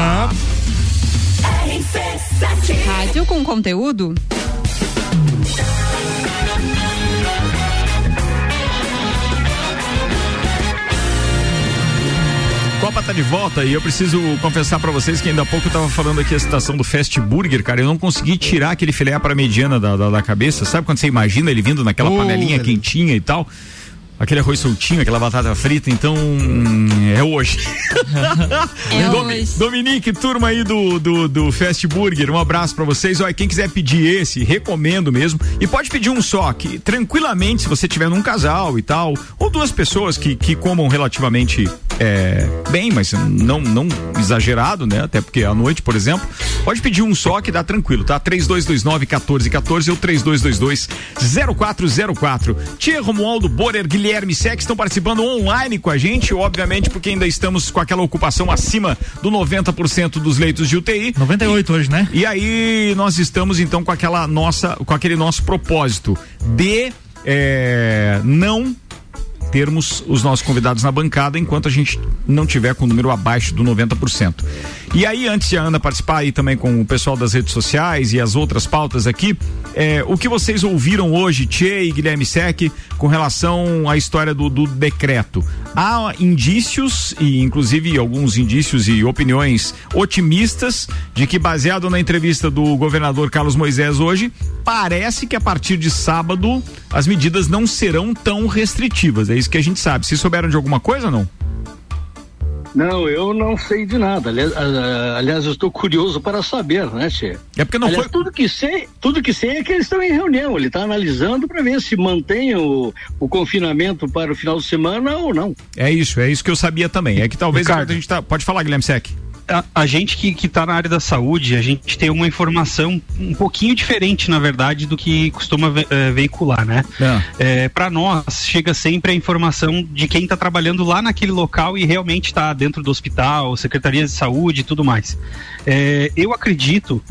Rádio com conteúdo. Copa tá de volta e eu preciso confessar pra vocês que ainda há pouco eu tava falando aqui a citação do Fast Burger, cara. Eu não consegui tirar aquele filé para mediana da, da, da cabeça. Sabe quando você imagina ele vindo naquela Oh, panelinha velho. quentinha e tal? Aquele arroz soltinho, aquela batata frita, então hum, é hoje. É hoje. Dominique, turma aí do, do, do Fast Burger, um abraço pra vocês. Olha, quem quiser pedir esse, recomendo mesmo. E pode pedir um só, que tranquilamente, se você tiver num casal e tal, ou duas pessoas que, que comam relativamente é, bem, mas não, não exagerado, né? Até porque à noite, por exemplo, pode pedir um só que dá tranquilo, tá? 3229 1414 ou 3222 0404. Tia Romualdo Borer, Guilherme Sec estão participando online com a gente, obviamente, porque ainda estamos com aquela ocupação acima do 90% dos leitos de UTI. 98 hoje, né? E aí nós estamos então com aquela nossa, com aquele nosso propósito de é, não termos os nossos convidados na bancada enquanto a gente não tiver com o número abaixo do 90%. E aí, antes de a Ana participar aí também com o pessoal das redes sociais e as outras pautas aqui, é, o que vocês ouviram hoje, Tchê e Guilherme Sec, com relação à história do, do decreto? Há indícios, e inclusive alguns indícios e opiniões otimistas, de que, baseado na entrevista do governador Carlos Moisés hoje, parece que a partir de sábado as medidas não serão tão restritivas. É isso que a gente sabe. Vocês souberam de alguma coisa ou não? Não, eu não sei de nada. Aliás, ah, aliás, eu estou curioso para saber, né, Tchê? É porque não aliás, foi. Tudo que sei, tudo que sei é que eles estão em reunião. Ele está analisando para ver se mantém o, o confinamento para o final de semana ou não. É isso, é isso que eu sabia também. É que talvez Ricardo. a gente tá. Pode falar, Guilherme Sec. A, a gente que, que tá na área da saúde, a gente tem uma informação um pouquinho diferente, na verdade, do que costuma ve- eh, veicular, né? É, para nós, chega sempre a informação de quem está trabalhando lá naquele local e realmente está dentro do hospital, secretarias de saúde e tudo mais. É, eu acredito.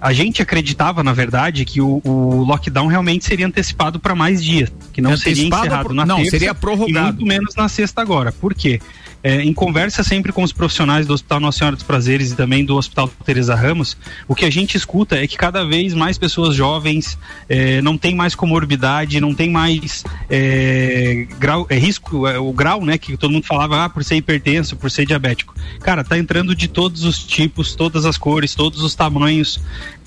A gente acreditava, na verdade, que o, o lockdown realmente seria antecipado para mais dias, que não seria Antecipado encerrado pro- na não, terça seria e prorrogado. muito menos na sexta agora. Por quê? É, em conversa sempre com os profissionais do Hospital Nossa Senhora dos Prazeres e também do Hospital Teresa Ramos, o que a gente escuta é que cada vez mais pessoas jovens é, não tem mais comorbidade, não tem mais é, grau, é, risco, é, o grau, né, que todo mundo falava, ah, por ser hipertenso, por ser diabético. Cara, tá entrando de todos os tipos, todas as cores, todos os tamanhos,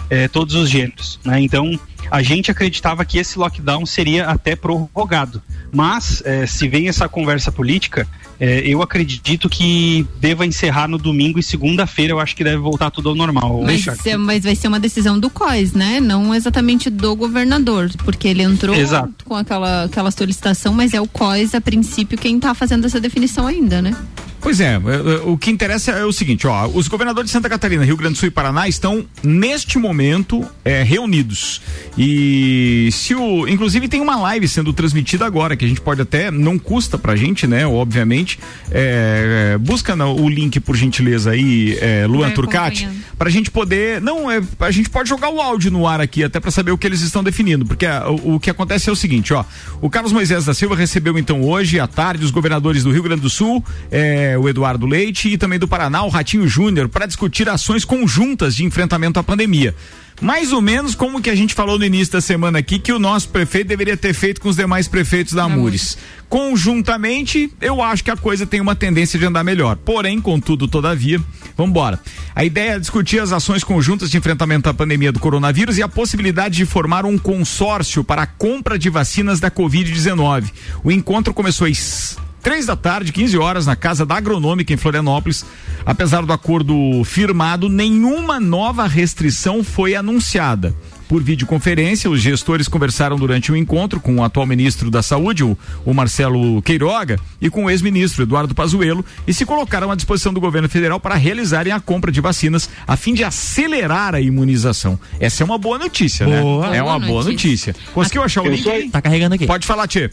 é, todos os gêneros, né? Então, a gente acreditava que esse lockdown seria até prorrogado. Mas, é, se vem essa conversa política, é, eu acredito que deva encerrar no domingo e segunda-feira eu acho que deve voltar tudo ao normal. Mas, Richard. é- mas vai ser uma decisão do COIS, né? Não exatamente do governador, porque ele entrou Exato. com aquela, aquela solicitação, mas é o COIS, a princípio, quem está fazendo essa definição ainda, né? Pois é, é, é, o que interessa é o seguinte, ó, os governadores de Santa Catarina, Rio Grande do Sul e Paraná estão neste momento é, reunidos e se o, inclusive tem uma live sendo transmitida agora que a gente pode até não custa pra gente, né? Obviamente, é, é, busca o link por gentileza aí, é, Luan Turcati, pra gente poder, não, é, a gente pode jogar o áudio no ar aqui até pra saber o que eles estão definindo, porque ah, o, o que acontece é o seguinte, ó, o Carlos Moisés da Silva recebeu então hoje à tarde os governadores do Rio Grande do Sul, é, o Eduardo Leite e também do Paraná, o Ratinho Júnior, para discutir ações conjuntas de enfrentamento à pandemia. Mais ou menos como que a gente falou no início da semana aqui, que o nosso prefeito deveria ter feito com os demais prefeitos da Amures. Conjuntamente, eu acho que a coisa tem uma tendência de andar melhor. Porém, contudo, todavia, vamos embora. A ideia é discutir as ações conjuntas de enfrentamento à pandemia do coronavírus e a possibilidade de formar um consórcio para a compra de vacinas da Covid-19. O encontro começou às Três da tarde, 15 horas, na Casa da Agronômica em Florianópolis. Apesar do acordo firmado, nenhuma nova restrição foi anunciada. Por videoconferência, os gestores conversaram durante o encontro com o atual ministro da Saúde, o, o Marcelo Queiroga, e com o ex-ministro Eduardo Pazuello, e se colocaram à disposição do governo federal para realizarem a compra de vacinas a fim de acelerar a imunização. Essa é uma boa notícia, Boa. né? É uma Boa boa notícia. notícia. Conseguiu achar o Eu link? Tá carregando aqui. Pode falar, Tchê.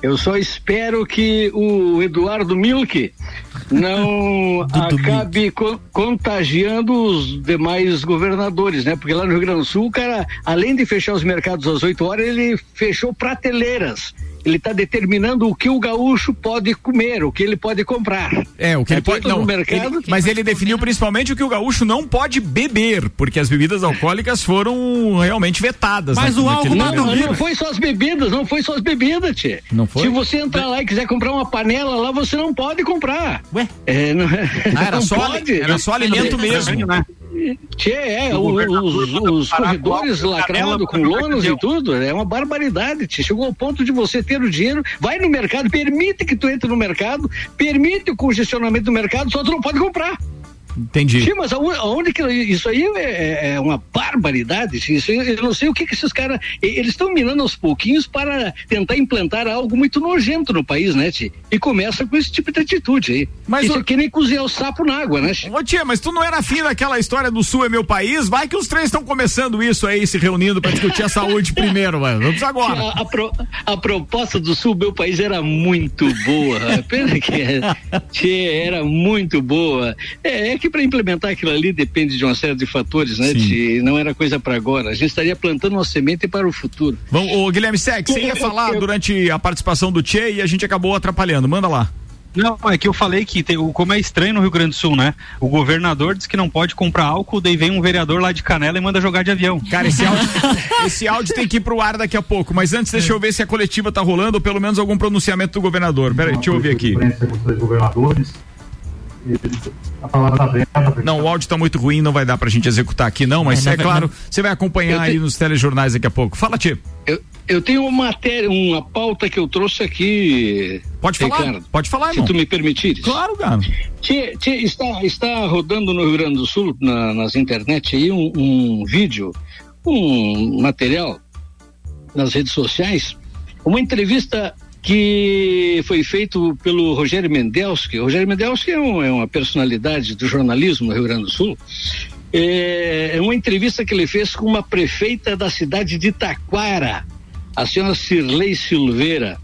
Eu só espero que o Eduardo Milk não acabe co- contagiando os demais governadores, né? Porque lá no Rio Grande do Sul, o cara, além de fechar os mercados às 8 horas, ele fechou prateleiras. Ele está determinando o que o gaúcho pode comer, o que ele pode comprar. É, o que É, ele pode. Não, no mercado. ele- mas ele definiu principalmente o que o gaúcho não pode beber, porque as bebidas alcoólicas foram realmente vetadas. Mas naquele- o álcool naquele tá Não, não foi só as bebidas, não foi só as bebidas, tchê. Não foi? Se você entrar lá e quiser comprar uma panela lá, você não pode comprar. Ué? É, não, Ah, era, não só, pode. era só alimento mesmo. Né? Tchê, é, O os, os corredores lacrados canela com lonas e tudo, é uma barbaridade, tchê. Chegou ao ponto de você ter o dinheiro, vai no mercado, permite que tu entre no mercado, permite o congestionamento do mercado, só tu não pode comprar. Entendi. Sim, mas aonde, que isso aí é, é- é uma barbaridade? Isso, eu não sei o que, que esses caras. Eles estão minando aos pouquinhos para tentar implantar algo muito nojento no país, né, Ti? E começa com esse tipo de atitude aí. Mas isso o- é que nem cozinhar o sapo na água, né, Ti? Ô tia, mas tu não era afim daquela história do Sul é meu país? Vai que os três estão começando isso aí, se reunindo pra discutir a saúde primeiro, mano. Vamos agora. A, a pro- a proposta do Sul, meu país, era muito boa. Pena que é- Tchê, era muito boa. É, é que para implementar aquilo ali depende de uma série de fatores, né? Tchê? Não era coisa para agora. A gente estaria plantando uma semente para o futuro. Vamos, ô, Guilherme Sec, você ia falar durante a participação do Tchê e a gente acabou atrapalhando. Manda lá. Não, é que eu falei que tem, o- como é estranho no Rio Grande do Sul, né? O governador diz que não pode comprar álcool, daí vem um vereador lá de Canela e manda jogar de avião. Cara, esse áudio, esse áudio tem que ir pro ar daqui a pouco. Mas antes, deixa eu ver se a coletiva tá rolando ou pelo menos algum pronunciamento do governador. Peraí, deixa eu ouvir aqui. governadores. A palavra tá aberta. Não, o áudio tá muito ruim, não vai dar pra gente executar aqui, não, mas É, é, claro, você vai acompanhar te- aí nos telejornais daqui a pouco. Fala, Tchê. Eu, Eu tenho uma matéria, uma pauta que eu trouxe aqui. Pode falar, Ricardo, pode falar, Se irmão. tu me permitires. Claro, cara. Tchê, tchê, está, está rodando no Rio Grande do Sul, na- nas internet aí, um, um vídeo, um material nas redes sociais, uma entrevista que foi feito pelo Rogério Mendelski. Rogério Mendelski é, um- é uma personalidade do jornalismo no Rio Grande do Sul. É, é uma entrevista que ele fez com uma prefeita da cidade de Taquara, a senhora Cirlei Silveira.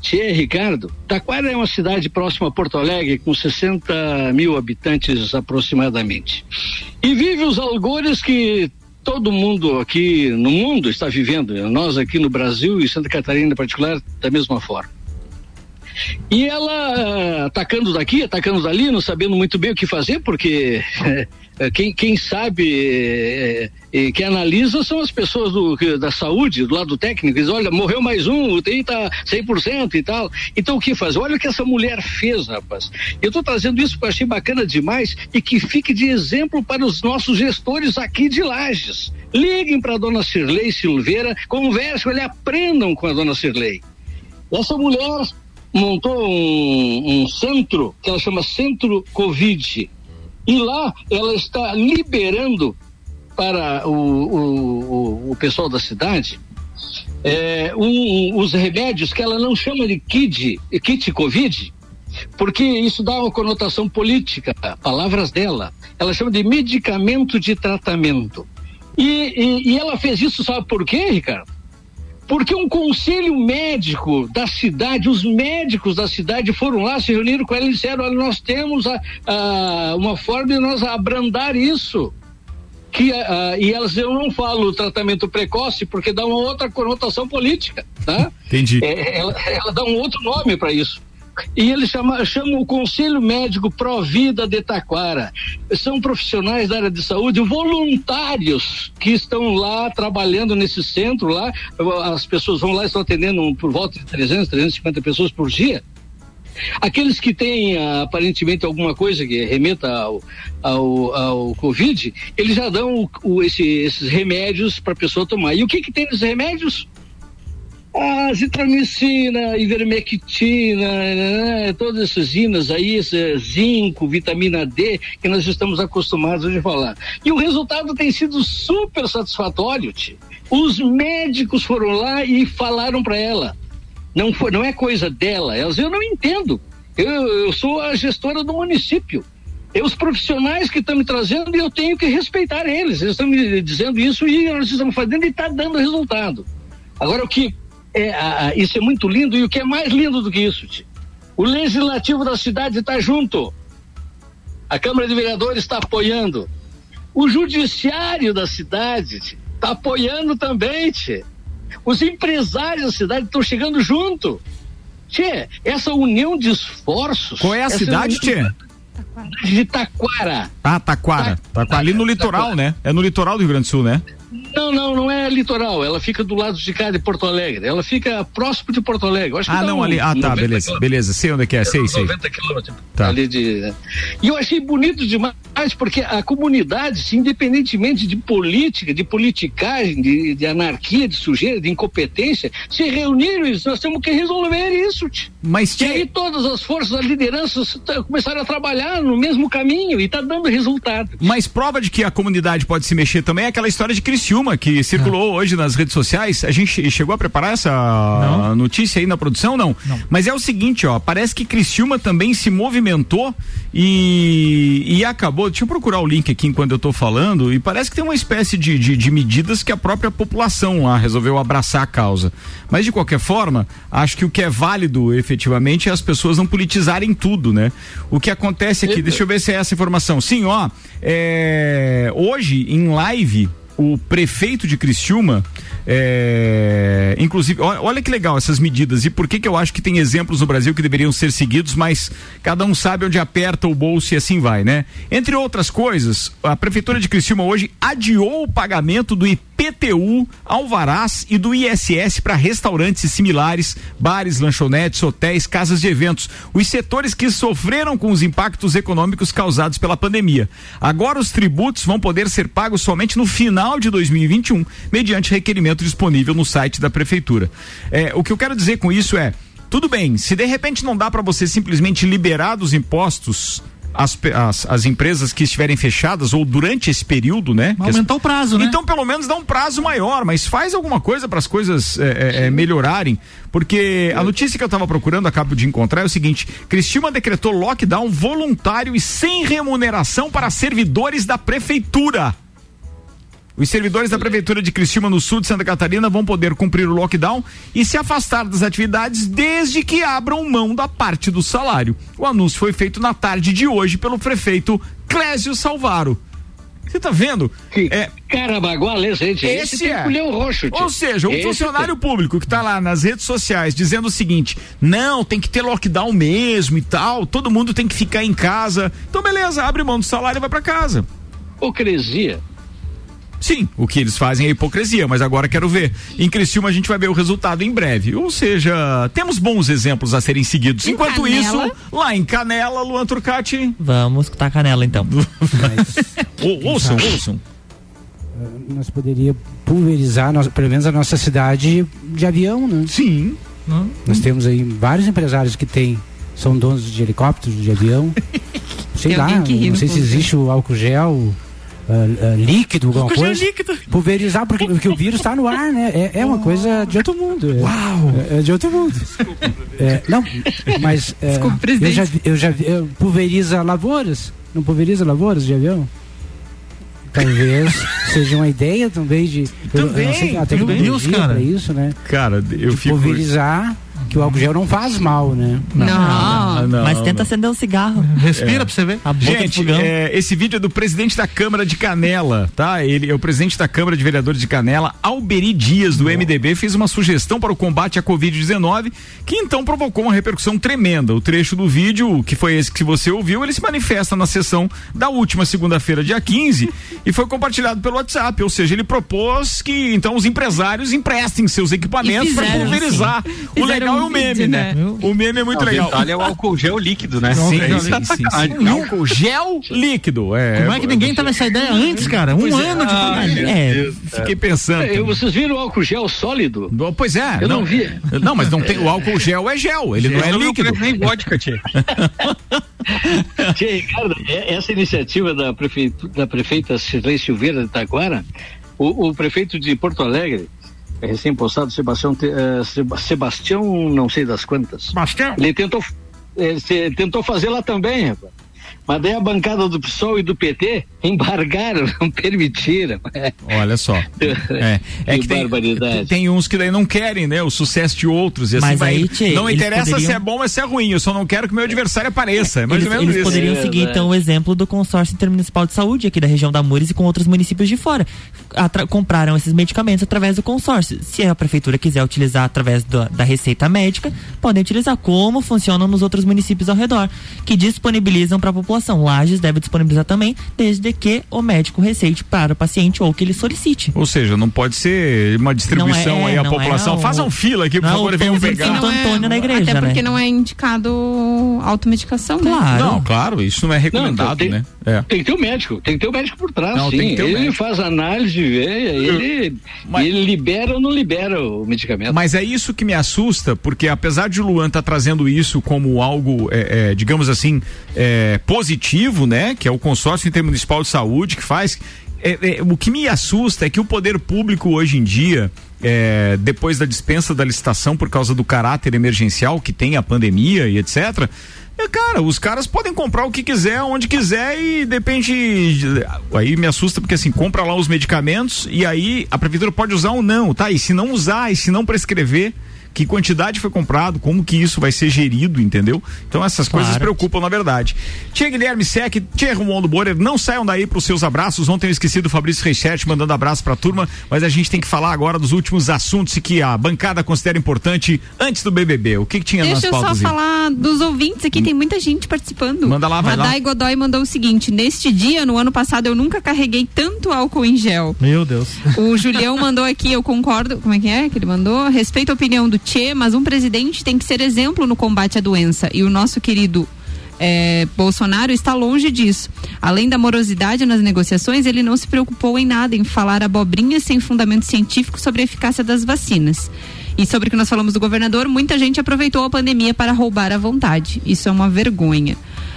Tchê, Ricardo, Taquara é uma cidade próxima a Porto Alegre, com 60 mil habitantes aproximadamente. E vive os algores que todo mundo aqui no mundo está vivendo, nós aqui no Brasil e Santa Catarina em particular, da mesma forma. E ela eh, atacando daqui, atacando dali, não sabendo muito bem o que fazer, porque eh, quem, quem sabe, eh, eh, quem analisa são as pessoas do, da saúde, do lado técnico. Diz, olha, morreu mais um, o UTI tá 100% e tal. Então o que fazer? Olha o que essa mulher fez, rapaz. Eu estou trazendo isso porque achei bacana demais e que fique de exemplo para os nossos gestores aqui de Lages. Liguem para a dona Cirlei Silveira, conversem, aprendam com a dona Cirlei. Essa mulher montou um, um centro que ela chama Centro Covid. E lá ela está liberando para o, o, o, o pessoal da cidade é, um- os remédios que ela não chama de kit, kit Covid, porque isso dá uma conotação política, palavras dela. Ela chama de medicamento de tratamento. E, e, e ela fez isso, sabe por quê, Ricardo? Porque um conselho médico da cidade, os médicos da cidade foram lá, se reuniram com ela e disseram: olha, nós temos a, a- uma forma de nós abrandar isso. Que, e elas, eu não falo tratamento precoce porque dá uma outra conotação política, tá? Entendi. É, ela, ela dá um outro nome para isso. E ele chama, chama o Conselho Médico Provida de Taquara. São profissionais da área de saúde, voluntários que estão lá trabalhando nesse centro lá. As pessoas vão lá estão atendendo por volta de 300, 350 pessoas por dia. Aqueles que têm ah, aparentemente alguma coisa que remeta ao, ao, ao Covid, eles já dão o- o- esse- esses remédios para a pessoa tomar. E o que, que tem nesses remédios? A azitromicina, ivermectina, né, todas essas inas aí, zinco, vitamina D, que nós estamos acostumados a falar. E o resultado tem sido super satisfatório, tio. Os médicos foram lá e falaram para ela. Não, foi, não é coisa dela, elas, eu não entendo. Eu, eu sou a gestora do município. É os profissionais que estão me trazendo e eu tenho que respeitar eles. Eles estão me dizendo isso e nós estamos fazendo e está dando resultado. Agora, o que é, isso é muito lindo e o que é mais lindo do que isso, tio? o legislativo da cidade está junto. A Câmara de Vereadores está apoiando. O judiciário da cidade está apoiando também, tchê. Os empresários da cidade estão chegando junto. Tchê, essa união de esforços. Qual é a cidade, união Tchê? De Taquara. Ah, Taquara. Taquara. Ali no litoral, né? É no litoral do Rio Grande do Sul, né? Não, não, não é litoral. Ela fica do lado de cá de Porto Alegre. Ela fica próximo de Porto Alegre. Que Ah, dá não, um ali. Ah, tá, 90 beleza. Beleza, sei onde é que é, sei, sei. 90 quilômetros Tá. ali de. E eu achei bonito demais, porque a comunidade, se independentemente de política, de politicagem, de, de anarquia, de sujeira, de incompetência, se reuniram e disse, nós temos que resolver isso. Mas e aí todas as forças, as lideranças tá- começaram a trabalhar no mesmo caminho e está dando resultado. Mas prova de que a comunidade pode se mexer também é aquela história de Criciúma que circulou hoje nas redes sociais. A gente chegou a preparar essa notícia aí na produção, não? Mas é o seguinte, ó, parece que Criciúma também se movimentou e, e acabou. Deixa eu procurar o link aqui enquanto eu tô falando. E parece que tem uma espécie de, de, de medidas que a própria população lá resolveu abraçar a causa. Mas de qualquer forma, acho que o que é válido efetivamente é as pessoas não politizarem tudo, né? O que acontece aqui, deixa eu ver se é essa informação. Sim, ó, é, hoje em live o prefeito de Criciúma, é, inclusive, olha que legal essas medidas e por que que eu acho que tem exemplos no Brasil que deveriam ser seguidos, mas cada um sabe onde aperta o bolso e assim vai, né? Entre outras coisas, a prefeitura de Criciúma hoje adiou o pagamento do IP IPTU, alvarás e do ISS para restaurantes similares, bares, lanchonetes, hotéis, casas de eventos, os setores que sofreram com os impactos econômicos causados pela pandemia. Agora os tributos vão poder ser pagos somente no final de 2021, mediante requerimento disponível no site da prefeitura. É, o que eu quero dizer com isso é, tudo bem, se de repente não dá para você simplesmente liberar dos impostos as, as, as, empresas que estiverem fechadas ou durante esse período, né? Aumentar o prazo, né? Então, pelo menos dá um prazo maior, mas faz alguma coisa para as coisas é, é, melhorarem. Porque a notícia que eu estava procurando, acabo de encontrar, é o seguinte: Cristina decretou lockdown voluntário e sem remuneração para servidores da prefeitura. Os servidores da Prefeitura de Cristina, no sul de Santa Catarina, vão poder cumprir o lockdown e se afastar das atividades desde que abram mão da parte do salário. O anúncio foi feito na tarde de hoje pelo prefeito Clésio Salvaro. Você tá vendo? É, Carabaguá, gente. Esse, esse é. roxo. Ou seja, um esse funcionário tem. público que tá lá nas redes sociais dizendo o seguinte: não, tem que ter lockdown mesmo e tal, todo mundo tem que ficar em casa. Então, beleza, abre mão do salário e vai para casa. Hipocrisia. Sim, o que eles fazem é hipocrisia, mas agora quero ver. Em Criciúma a gente vai ver o resultado em breve. Ou seja, temos bons exemplos a serem seguidos. Em Enquanto Canela. isso, lá em Canela, Luan Turcati. Vamos escutar Canela então. ouçam, ouçam. Eh, nós poderíamos pulverizar, nós, pelo menos a nossa cidade de avião, né? Sim. Hum. Nós temos aí vários empresários que têm, são donos de helicópteros, de avião. Sei lá, não sei se existe o álcool gel Uh, líquido, alguma coisa. Líquido. Pulverizar, porque, porque o vírus está no ar, né? É, é uma coisa de outro mundo. É, Uau! É, é de outro mundo. É, não, mas é, Desculpa, eu já, eu já eu pulveriza lavouras? Não pulveriza lavouras de avião? Talvez seja uma ideia também de. Também, eu, eu sei, a tecnologia para isso, né? Cara, eu de fico. Pulverizar que o álcool gel não faz mal, né? Não, não, não mas tenta acender um cigarro. Respira é. pra você ver. A Gente, é, esse vídeo é do presidente da Câmara de Canela, tá? Ele é o presidente da Câmara de Vereadores de Canela, Alberi Dias, do MDB, fez uma sugestão para o combate à Covid-19, que então provocou uma repercussão tremenda. O trecho do vídeo, que foi esse que você ouviu, ele se manifesta na sessão da última segunda-feira, dia 15, e foi compartilhado pelo WhatsApp. Ou seja, ele propôs que então os empresários emprestem seus equipamentos para pulverizar. O legal é o meme, né? né? O meme é muito Não, legal. O detalhe é o álcool gel líquido, né? Sim, sim, sim, sim, sim. Álcool gel líquido. É. Como é que ninguém tava essa ideia antes, cara? Um pois é. ano é. de. é, fiquei pensando. É, vocês viram o álcool gel sólido? Pois é. Eu não, não vi. Não, mas não tem. O álcool gel é gel, ele não é líquido. Nem vodka, tia. tia Ricardo, essa iniciativa da, prefeita, da prefeita Cirlei Silveira de Taquara, o, o prefeito de Porto Alegre, é recém-postado, Sebastião, uh, Sebastião, não sei das quantas. Sebastião? Ele tentou, ele tentou fazer lá também, rapaz. Mas daí a bancada do PSOL e do PT embargaram, não permitiram. Olha só. É, é que, que tem, tem, uns que daí não querem, né? O sucesso de outros. E assim mas vai, aí, tchê, não interessa poderiam... se é bom ou se é ruim. Eu só não quero que meu adversário apareça. É mais eles, ou menos eles isso. poderiam é, seguir, então, o exemplo do consórcio intermunicipal de saúde aqui da região da Mures e com outros municípios de fora. Atra compraram esses medicamentos através do consórcio. Se a prefeitura quiser utilizar através do, da receita médica, podem utilizar como funcionam nos outros municípios ao redor, que disponibilizam para a população população. Lages deve disponibilizar também, desde que o médico receite para o paciente ou que ele solicite. Ou seja, não pode ser uma distribuição é, aí à população. É Façam fila aqui, por favor, venham pegar. Santo Antônio é, na igreja, Até porque né? não é indicado automedicação, né? claro. Não, claro, isso não é recomendado, não, tem, né? É. Tem que ter o um médico, tem que ter o um médico por trás, não, sim. ele médico. faz análise, vê, ele, Mas... ele libera ou não libera o medicamento. Mas é isso que me assusta, porque apesar de o Luan estar tá trazendo isso como algo, é, é, digamos assim, é, positivo, né? Que é o consórcio intermunicipal de saúde que faz. É, é, o que me assusta é que o poder público hoje em dia, é, depois da dispensa da licitação por causa do caráter emergencial que tem a pandemia e etc. É, cara, os caras podem comprar o que quiser, onde quiser e depende. Aí me assusta porque assim, compra lá os medicamentos e aí a prefeitura pode usar ou não, tá? E se não usar e se não prescrever, que quantidade foi comprado, como que isso vai ser gerido, entendeu? Então essas Claro. coisas preocupam na verdade. Tia Guilherme Sec, Tia Romualdo Borer, não saiam daí pros seus abraços. Ontem eu esqueci do Fabrício Reichert mandando abraço pra turma, mas a gente tem que falar agora dos últimos assuntos que a bancada considera importante antes do BBB. O que, que tinha Deixa nas eu só pautas aí? falar dos ouvintes aqui, tem muita gente participando. Manda lá, vai a lá. Godoy mandou o seguinte: neste dia, no ano passado, eu nunca carreguei tanto álcool em gel. Meu Deus. O Julião mandou aqui, eu concordo. Como é que é que ele mandou? Respeito a opinião do Tchê, mas um presidente tem que ser exemplo no combate à doença. E o nosso querido eh, Bolsonaro está longe disso. Além da morosidade nas negociações, ele não se preocupou em nada em falar abobrinha sem fundamento científico sobre a eficácia das vacinas. E sobre o que nós falamos do governador, muita gente aproveitou a pandemia para roubar à vontade. Isso é uma vergonha.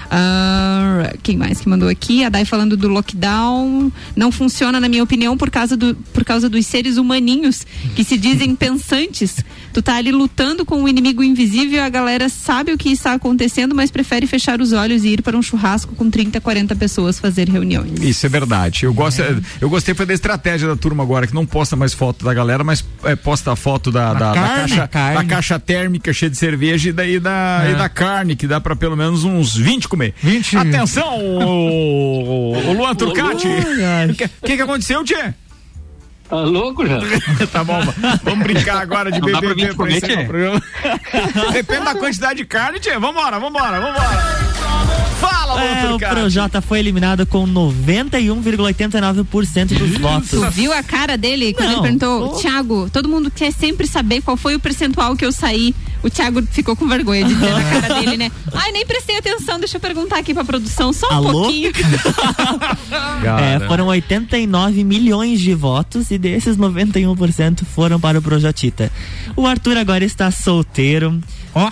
Ah, quem mais que mandou aqui? A Dai falando do lockdown. Não funciona, na minha opinião, por causa, do, por causa dos seres humaninhos que se dizem pensantes. Tu tá ali lutando com um inimigo invisível, a galera sabe o que está acontecendo, mas prefere fechar os olhos e ir para um churrasco com 30, 40 pessoas fazer reuniões. Isso é verdade. Eu, gosto, eu gostei foi da estratégia da turma agora, que não posta mais foto da galera, mas é, posta a foto da, da, da carne, caixa, carne. da caixa térmica cheia de cerveja e daí da, É. e da carne, que dá pra pelo menos uns 20 comer. 20. Atenção, o, o Luan Turcati. O que, que aconteceu, Tchê? Tá louco já? tá bom, vamos brincar agora de dá pra pra comer, encerrar Tchê? o programa. Depende da quantidade de carne, Tchê. Vambora, vambora, vambora. Fala, Luan É, o. Projota foi eliminado com 91,89% dos votos. Tu viu a cara dele quando Não. ele perguntou, Thiago, todo mundo quer sempre saber qual foi o percentual que eu saí. O Thiago ficou com vergonha de dizer na cara dele, né? Ai, nem prestei atenção, deixa eu perguntar aqui pra produção, só um Alô? pouquinho. É, foram 89 milhões de votos e desses 91% foram para o Projotita. O Arthur agora está solteiro.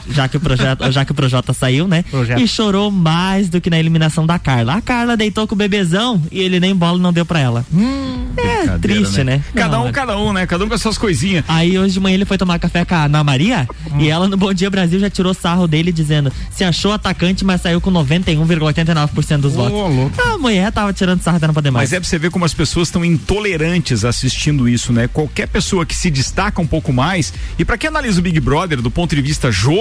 Já que o projeto, já que o Projota saiu, né? Projeto. E chorou mais do que na eliminação da Carla. A Carla deitou com o bebezão e ele nem bola não deu pra ela. é Brincadeira, triste, né? Cada Não, um, é. cada um, né? Cada um com as suas coisinhas. Aí hoje de manhã ele foi tomar café com a Ana Maria Hum. e ela no Bom Dia Brasil já tirou sarro dele dizendo se achou atacante, mas saiu com 91,89% dos votos. louco. A mulher tava tirando sarro até não poder mais. Mas é pra você ver como as pessoas estão intolerantes assistindo isso, né? Qualquer pessoa que se destaca um pouco mais, e pra quem analisa o Big Brother do ponto de vista jogo,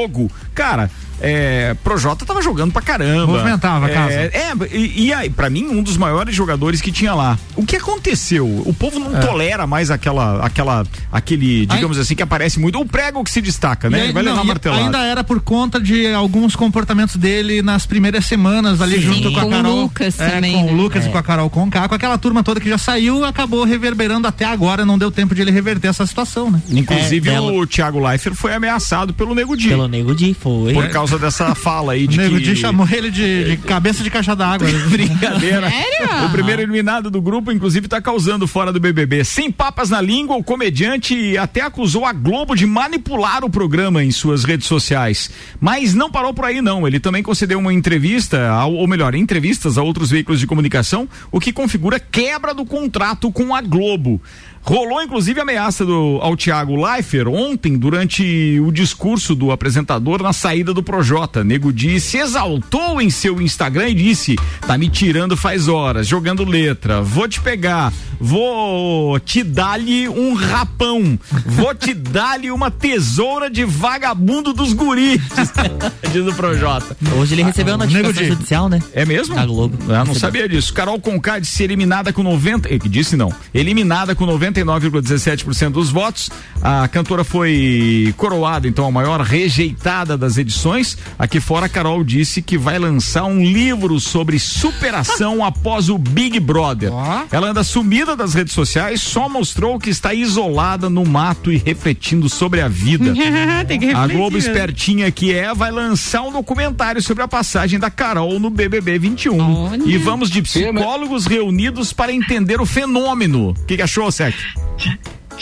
cara, é, Projota tava jogando pra caramba. Movimentava a é, casa. É, e, e aí, pra mim, um dos maiores jogadores que tinha lá. O que aconteceu? O povo não É. tolera mais aquela, aquela, aquele, digamos assim, que aparece muito. O prego que se destaca, né? E aí- Ele vai não, levar martelada. Ainda era por conta de alguns comportamentos dele nas primeiras semanas ali Sim, junto com a com o Carol. Lucas é, também, com né? o Lucas É. e com a Carol Conká, com aquela turma toda que já saiu, acabou reverberando até agora, não deu tempo de ele reverter essa situação, né? Inclusive, É, o Thiago Leifert foi ameaçado pelo Nego Di. Pelo Nego Di, foi. Por causa dessa fala aí O de Nego que... Di chamou ele de, de cabeça de caixa d'água. Brincadeira. Sério? O primeiro eliminado do grupo, inclusive, tá causando fora do BBB. Sem papas na língua, o comediante até acusou a Globo de manipular o programa em suas redes sociais. Mas não parou por aí, não. Ele também concedeu uma entrevista, ao- ou melhor, entrevistas a outros veículos de comunicação, o que configura quebra do contrato com a Globo. Rolou inclusive ameaça do, ao Thiago Leifert ontem, durante o discurso do apresentador na saída do Projota. Nego Di se exaltou em seu Instagram e disse: tá me tirando faz horas, jogando letra, vou te pegar, vou te dar-lhe um rapão, vou te dar-lhe uma tesoura de vagabundo dos guris, diz o Projota. Hoje ele recebeu a Nego notificação Di. judicial, né? É mesmo? Da Globo. Ah, não Recebeu. sabia disso. Carol Conká disse eliminada com 90. eh, que disse não. Eliminada com 99,17% dos votos. A cantora foi coroada, então, a maior rejeitada das edições. Aqui fora, a Carol disse que vai lançar um livro sobre superação após o Big Brother. Ó. Ela anda sumida das redes sociais, só mostrou que está isolada no mato e refletindo sobre a vida. Tem que A Globo espertinha que é vai lançar um documentário sobre a passagem da Carol no BBB 21. Olha. E vamos de psicólogos reunidos para entender o fenômeno. O que, que achou, Sec?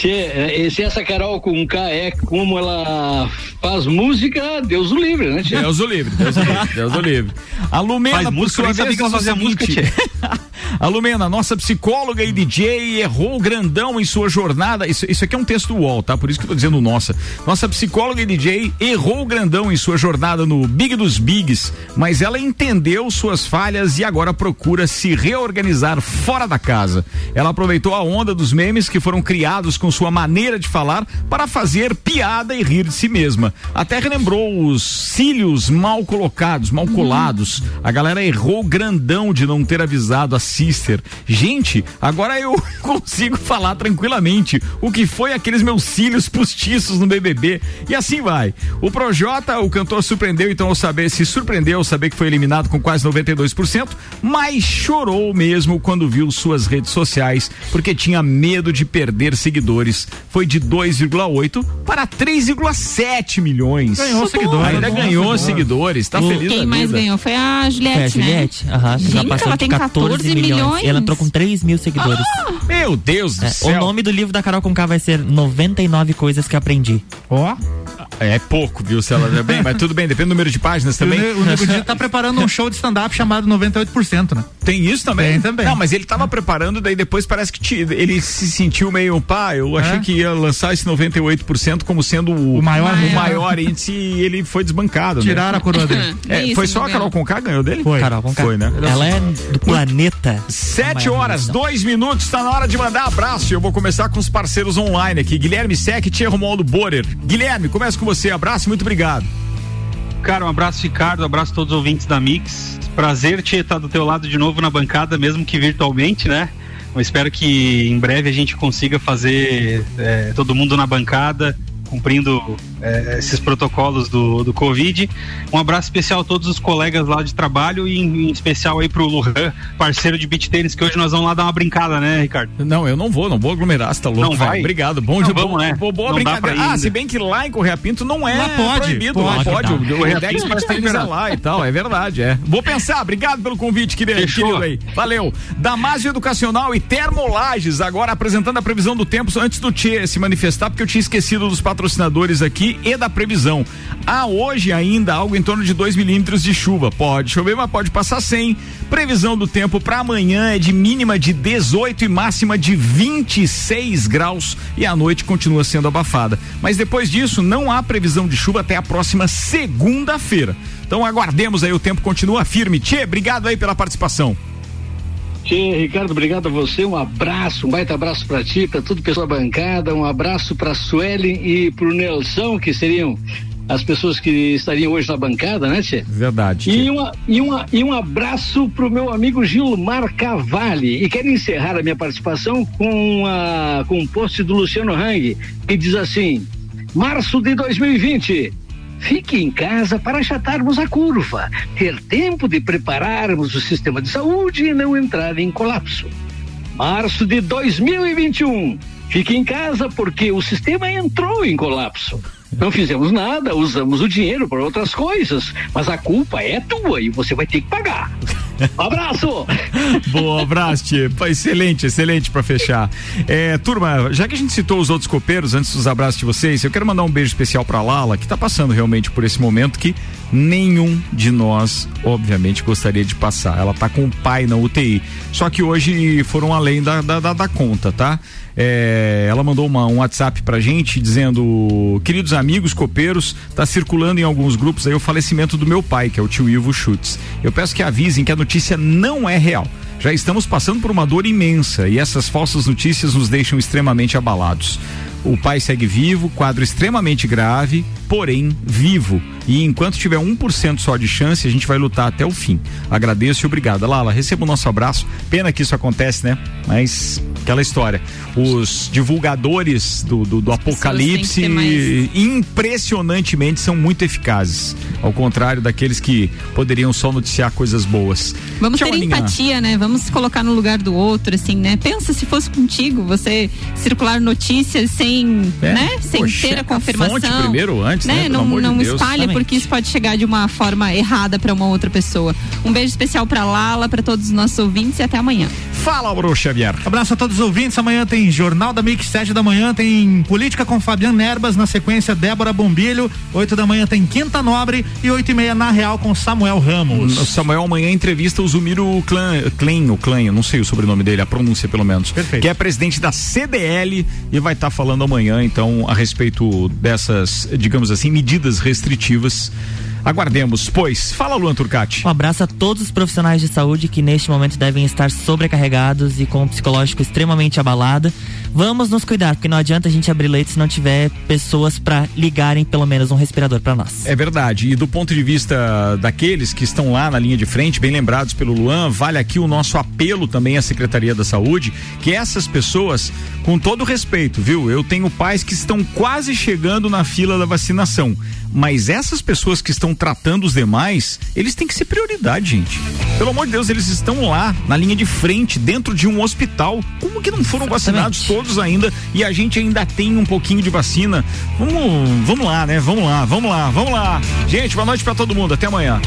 Eh, se essa Carol com K é como ela faz música, Deus o livre, né, Tchê? Deus o livre, Deus o livre, Deus o livre. A Lumena, Faz por música, eu sua vez, que ela diz o fazia música, seguinte, A Lumena, nossa psicóloga e DJ, errou grandão em sua jornada. Isso, isso aqui é um texto do UOL, tá? Por isso que eu tô dizendo nossa. Nossa psicóloga e DJ errou grandão em sua jornada no Big dos Bigs, mas ela entendeu suas falhas e agora procura se reorganizar fora da casa. Ela aproveitou a onda dos memes que foram criados com sua maneira de falar para fazer piada e rir de si mesma. Até relembrou os cílios mal colocados, mal colados. A galera errou grandão de não ter avisado a sister. Gente, agora eu consigo falar tranquilamente o que foi aqueles meus cílios postiços no BBB. E assim vai. O Projota, o cantor, surpreendeu então ao saber, se surpreendeu ao saber que foi eliminado com quase 92%, mas chorou mesmo quando viu suas redes sociais, porque tinha medo de perder seguidores. Foi de 2,8 para 3,7 milhões. Ganhou seguidores. Ainda ganhou seguidores. Tá O- feliz Quem mais vida. ganhou foi a Juliette, Foi a Juliette, né? aham. Gente, já passou ela de tem 14 14 milhões. milhões. Ela entrou com 3 mil seguidores. Meu Deus do É, céu. O nome do livro da Carol Conká vai ser 99 coisas que aprendi. Ó. É pouco, viu, se ela é bem, mas tudo bem, depende do número de páginas também. O, o Nego Di tá preparando um show de stand-up chamado 98%, né? Tem isso também? Tem também. Não, mas ele tava preparando, daí depois parece que ti- ele se sentiu meio, pá, eu achei É? que ia lançar esse 98% como sendo o, O maior o número. Maior índice e ele foi desbancado, Tiraram né? a coroa dele. É, Isso, foi só a Carol Conká ganhou dele? Foi. Carol Conká. Foi, né? Ela é do planeta. Sete horas, dois minutos, tá na hora de mandar abraço. Eu vou começar com os parceiros online aqui. Guilherme Sec e Tia Romualdo Borer. Guilherme, começa com você. Abraço, muito obrigado. Cara, um abraço, Ricardo. Um abraço a todos os ouvintes da Mix. Prazer te estar do teu lado de novo na bancada, mesmo que virtualmente, né? Eu espero que em breve a gente consiga fazer é, todo mundo na bancada, cumprindo é, esses protocolos do, do Covid. Um abraço especial a todos os colegas lá de trabalho e em, em especial aí pro Lujan, parceiro de beat tênis, que hoje nós vamos lá dar uma brincada, né, Ricardo? Não, eu não vou, não vou aglomerar, você tá louco. Não velho. vai? Obrigado, bom Não, de vamos, bom, né? Boa, boa Não brincadeira. ir, Ah, né? se bem que lá em Correia Pinto não é Lá pode, proibido, lá pode, pode. O, o Correia Dex Pinto faz tá tênis é lá e tal, é verdade, é. Vou pensar, obrigado pelo convite, querido, querido aí. Valeu. Damásio Educacional e Termolages, agora apresentando a previsão do tempo antes do Tchê se manifestar, porque eu tinha esquecido dos patrocinadores aqui e da previsão. Há hoje ainda algo em torno de 2 milímetros de chuva. Pode chover, mas pode passar sem. Previsão do tempo para amanhã é de mínima de 18 e máxima de 26 graus e a noite continua sendo abafada. Mas depois disso, não há previsão de chuva até a próxima segunda-feira. Então aguardemos aí, o tempo continua firme. Tchê, obrigado aí pela participação. Tchê, Ricardo, obrigado a você. Um abraço, um baita abraço pra ti, pra tudo pessoal da bancada. Um abraço pra Suelen e pro Nelson, que seriam as pessoas que estariam hoje na bancada, né, Tchê? Verdade. E, uma, e, uma, e um abraço pro meu amigo Gilmar Cavalli. E quero encerrar a minha participação com, a, com um post do Luciano Hang, que diz assim: Março de 2020. Fique em casa para achatarmos a curva, ter tempo de prepararmos o sistema de saúde e não entrar em colapso. Março de 2021. Fique em casa porque o sistema entrou em colapso. Não fizemos nada, usamos o dinheiro para outras coisas, mas a culpa é tua e você vai ter que pagar. Um abraço! Boa, abraço. Pô, Excelente, excelente pra fechar. É, turma, já que a gente citou os outros copeiros antes dos abraços de vocês, eu quero mandar um beijo especial pra Lala, que tá passando realmente por esse momento que nenhum de nós, obviamente, gostaria de passar. Ela tá com o pai na UTI. Só que hoje foram além da, da, da- da conta, tá? É, ela mandou uma- um WhatsApp pra gente dizendo: Queridos amigos copeiros, tá circulando em alguns grupos aí o falecimento do meu pai, que é o tio Ivo Schutz. Eu peço que avisem que a notícia não é real. Já estamos passando por uma dor imensa e essas falsas notícias nos deixam extremamente abalados. O pai segue vivo, quadro extremamente grave, porém vivo. E enquanto tiver 1% só de chance, a gente vai lutar até o fim. Agradeço e obrigado. Lala, receba o nosso abraço. Pena que isso acontece, né? Mas aquela história. Os divulgadores do, do, do apocalipse, mais- impressionantemente, são muito eficazes. Ao contrário daqueles que poderiam só noticiar coisas boas. Vamos Tchau, ter Aninha. empatia, né? Vamos se colocar no lugar do outro, assim, né? Pensa se fosse contigo, você circular notícias sem, É, né? Sem pô, ter a a confirmação. fonte primeiro, antes, né? Pelo Não, de não Deus. espalha. Porque isso pode chegar de uma forma errada para uma outra pessoa. Um beijo especial pra Lala, para todos os nossos ouvintes e até amanhã. Fala, Bruno Xavier. Abraço a todos os ouvintes. Amanhã tem Jornal da Mix, 7 da manhã tem Política com Fabiano Nerbas, na sequência Débora Bombilho, 8 da manhã tem Quinta Nobre e 8 e meia na Real com Samuel Ramos. O Samuel amanhã entrevista o Zumiro Klein, o Klein, não sei o sobrenome dele, a pronúncia pelo menos. Perfeito. Que é presidente da CDL e vai estar tá falando amanhã, então, a respeito dessas, digamos assim, medidas restritivas Unidos Aguardemos, pois. Fala, Luan Turcati. Um abraço a todos os profissionais de saúde que neste momento devem estar sobrecarregados e com o psicológico extremamente abalado. Vamos nos cuidar, porque não adianta a gente abrir leite se não tiver pessoas para ligarem pelo menos um respirador para nós. É verdade. E do ponto de vista daqueles que estão lá na linha de frente, bem lembrados pelo Luan, vale aqui o nosso apelo também à Secretaria da Saúde, que essas pessoas, com todo respeito, viu? Eu tenho pais que estão quase chegando na fila da vacinação mas essas pessoas que estão tratando os demais, eles têm que ser prioridade, gente. Pelo amor de Deus, eles estão lá, na linha de frente, dentro de um hospital. Como que não foram Exatamente. vacinados todos ainda e a gente ainda tem um pouquinho de vacina? Vamos, vamos lá, né? Vamos lá, vamos lá, vamos lá. Gente, boa noite para todo mundo. Até amanhã.